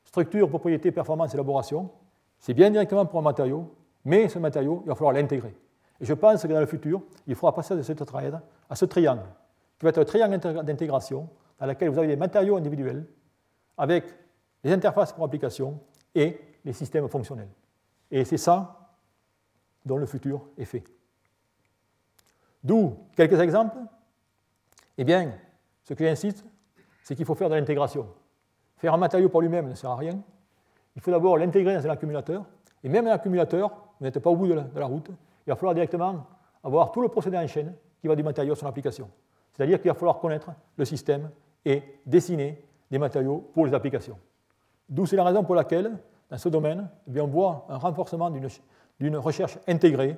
structure, propriété, performance, élaboration, c'est bien directement pour un matériau, mais ce matériau, il va falloir l'intégrer. Et je pense que dans le futur, il faudra passer de ce tétraèdre à ce triangle qui va être un triangle d'intégration dans lequel vous avez des matériaux individuels avec les interfaces pour application et les systèmes fonctionnels. Et c'est ça dont le futur est fait. D'où quelques exemples. Eh bien, ce que j'insiste, c'est qu'il faut faire de l'intégration. Faire un matériau par lui-même ne sert à rien. Il faut d'abord l'intégrer dans un accumulateur. Et même un accumulateur, vous n'êtes pas au bout de la, route. Il va falloir directement avoir tout le procédé en chaîne qui va du matériau à son application. C'est-à-dire qu'il va falloir connaître le système et dessiner des matériaux pour les applications. D'où c'est la raison pour laquelle, dans ce domaine, eh on voit un renforcement d'une recherche intégrée,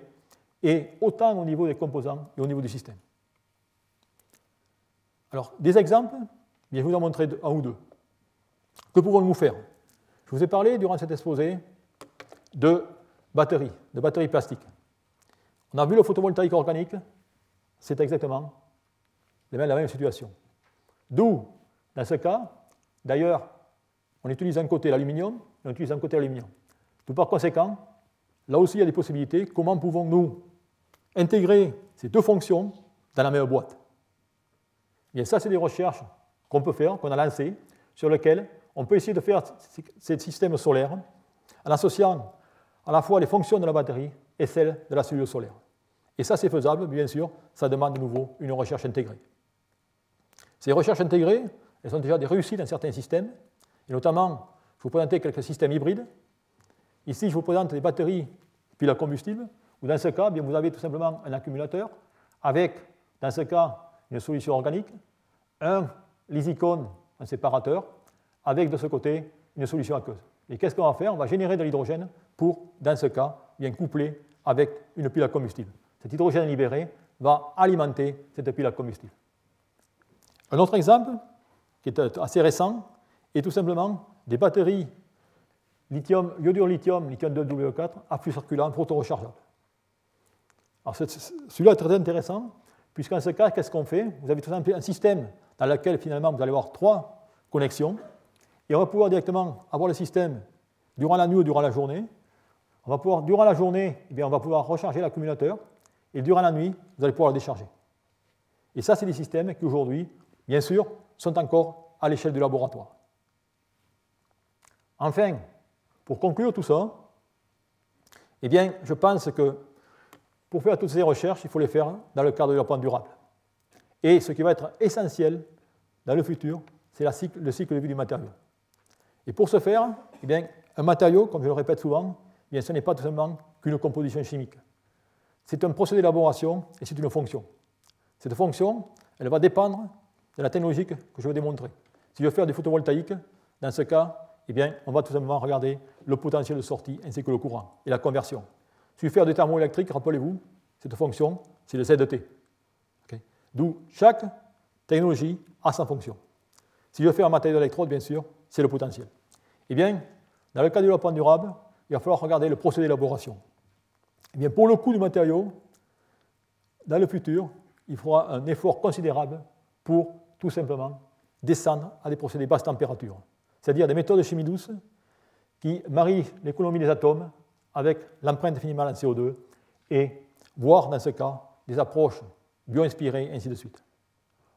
et autant au niveau des composants et au niveau du système. Alors, des exemples, je vais vous en montrer un ou deux. Que pouvons-nous faire? Je vous ai parlé durant cet exposé de batteries, de batteries plastiques. On a vu le photovoltaïque organique, c'est exactement la même situation. D'où, dans ce cas, d'ailleurs, on utilise un côté l'aluminium et on utilise un côté l'aluminium. Tout par conséquent, là aussi, il y a des possibilités. Comment pouvons-nous intégrer ces deux fonctions dans la même boîte? Et ça, c'est des recherches qu'on peut faire, qu'on a lancées, sur lesquelles on peut essayer de faire ces systèmes solaires en associant à la fois les fonctions de la batterie et celles de la cellule solaire. Et ça, c'est faisable, bien sûr, ça demande de nouveau une recherche intégrée. Ces recherches intégrées, elles sont déjà des réussites dans certains systèmes, et notamment, je vous présenter quelques systèmes hybrides. Ici, je vous présente des batteries piles à combustible, où dans ce cas, bien, vous avez tout simplement un accumulateur avec, dans ce cas, une solution organique, un lysicone, un séparateur, avec de ce côté une solution aqueuse. Et qu'est-ce qu'on va faire? On va générer de l'hydrogène pour, dans ce cas, bien coupler avec une pile à combustible. Cet hydrogène libéré va alimenter cette pile à combustible. Un autre exemple, qui est assez récent, est tout simplement des batteries lithium, iodure lithium, lithium 2W4, à flux circulant photorechargeable. Alors celui-là est très intéressant, puisqu'en ce cas, qu'est-ce qu'on fait? Vous avez tout simplement un système dans lequel finalement vous allez avoir trois connexions, et on va pouvoir directement avoir le système durant la nuit ou durant la journée. On va pouvoir, durant la journée, eh bien, on va pouvoir recharger l'accumulateur, et durant la nuit, vous allez pouvoir le décharger. Et ça, c'est des systèmes qui aujourd'hui, bien sûr, sont encore à l'échelle du laboratoire. Enfin, pour conclure tout ça, eh bien, je pense que pour faire toutes ces recherches, il faut les faire dans le cadre du développement durable. Et ce qui va être essentiel dans le futur, c'est le cycle de vie du matériau. Et pour ce faire, eh bien, un matériau, comme je le répète souvent, eh bien, ce n'est pas tout simplement qu'une composition chimique. C'est un procédé d'élaboration et c'est une fonction. Cette fonction, elle va dépendre de la technologie que je vais démontrer. Si je veux faire du photovoltaïque, dans ce cas, eh bien, on va tout simplement regarder le potentiel de sortie ainsi que le courant et la conversion. Si je veux faire du thermoélectrique, rappelez-vous, cette fonction, c'est le ZT. D'où chaque technologie a sa fonction. Si je veux faire un matériau d'électrode, bien sûr, c'est le potentiel. Eh bien, dans le cas du développement durable, il va falloir regarder le procédé d'élaboration. Eh bien, pour le coût du matériau, dans le futur, il faudra un effort considérable pour tout simplement descendre à des procédés basse température, c'est-à-dire des méthodes de chimie douce qui marient l'économie des atomes avec l'empreinte minimale en CO2 et voir dans ce cas des approches bio-inspirées, ainsi de suite.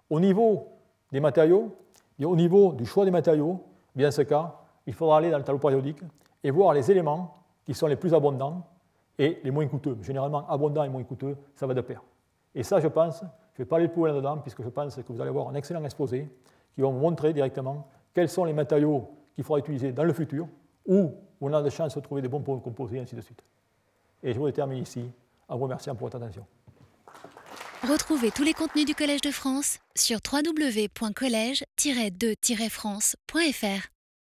Au niveau des matériaux, et au niveau du choix des matériaux, dans ce cas, il faudra aller dans le tableau périodique et voir les éléments qui sont les plus abondants et les moins coûteux. Généralement, abondants et moins coûteux, ça va de pair. Et ça, je pense, je ne vais pas aller plus loin là-dedans, puisque je pense que vous allez avoir un excellent exposé qui va vous montrer directement quels sont les matériaux qu'il faudra utiliser dans le futur, où on a de chances de trouver des bons composés, et ainsi de suite. Et je voudrais terminer ici en vous remerciant pour votre attention. Retrouvez tous les contenus du Collège de France sur www.colège-2-france.fr.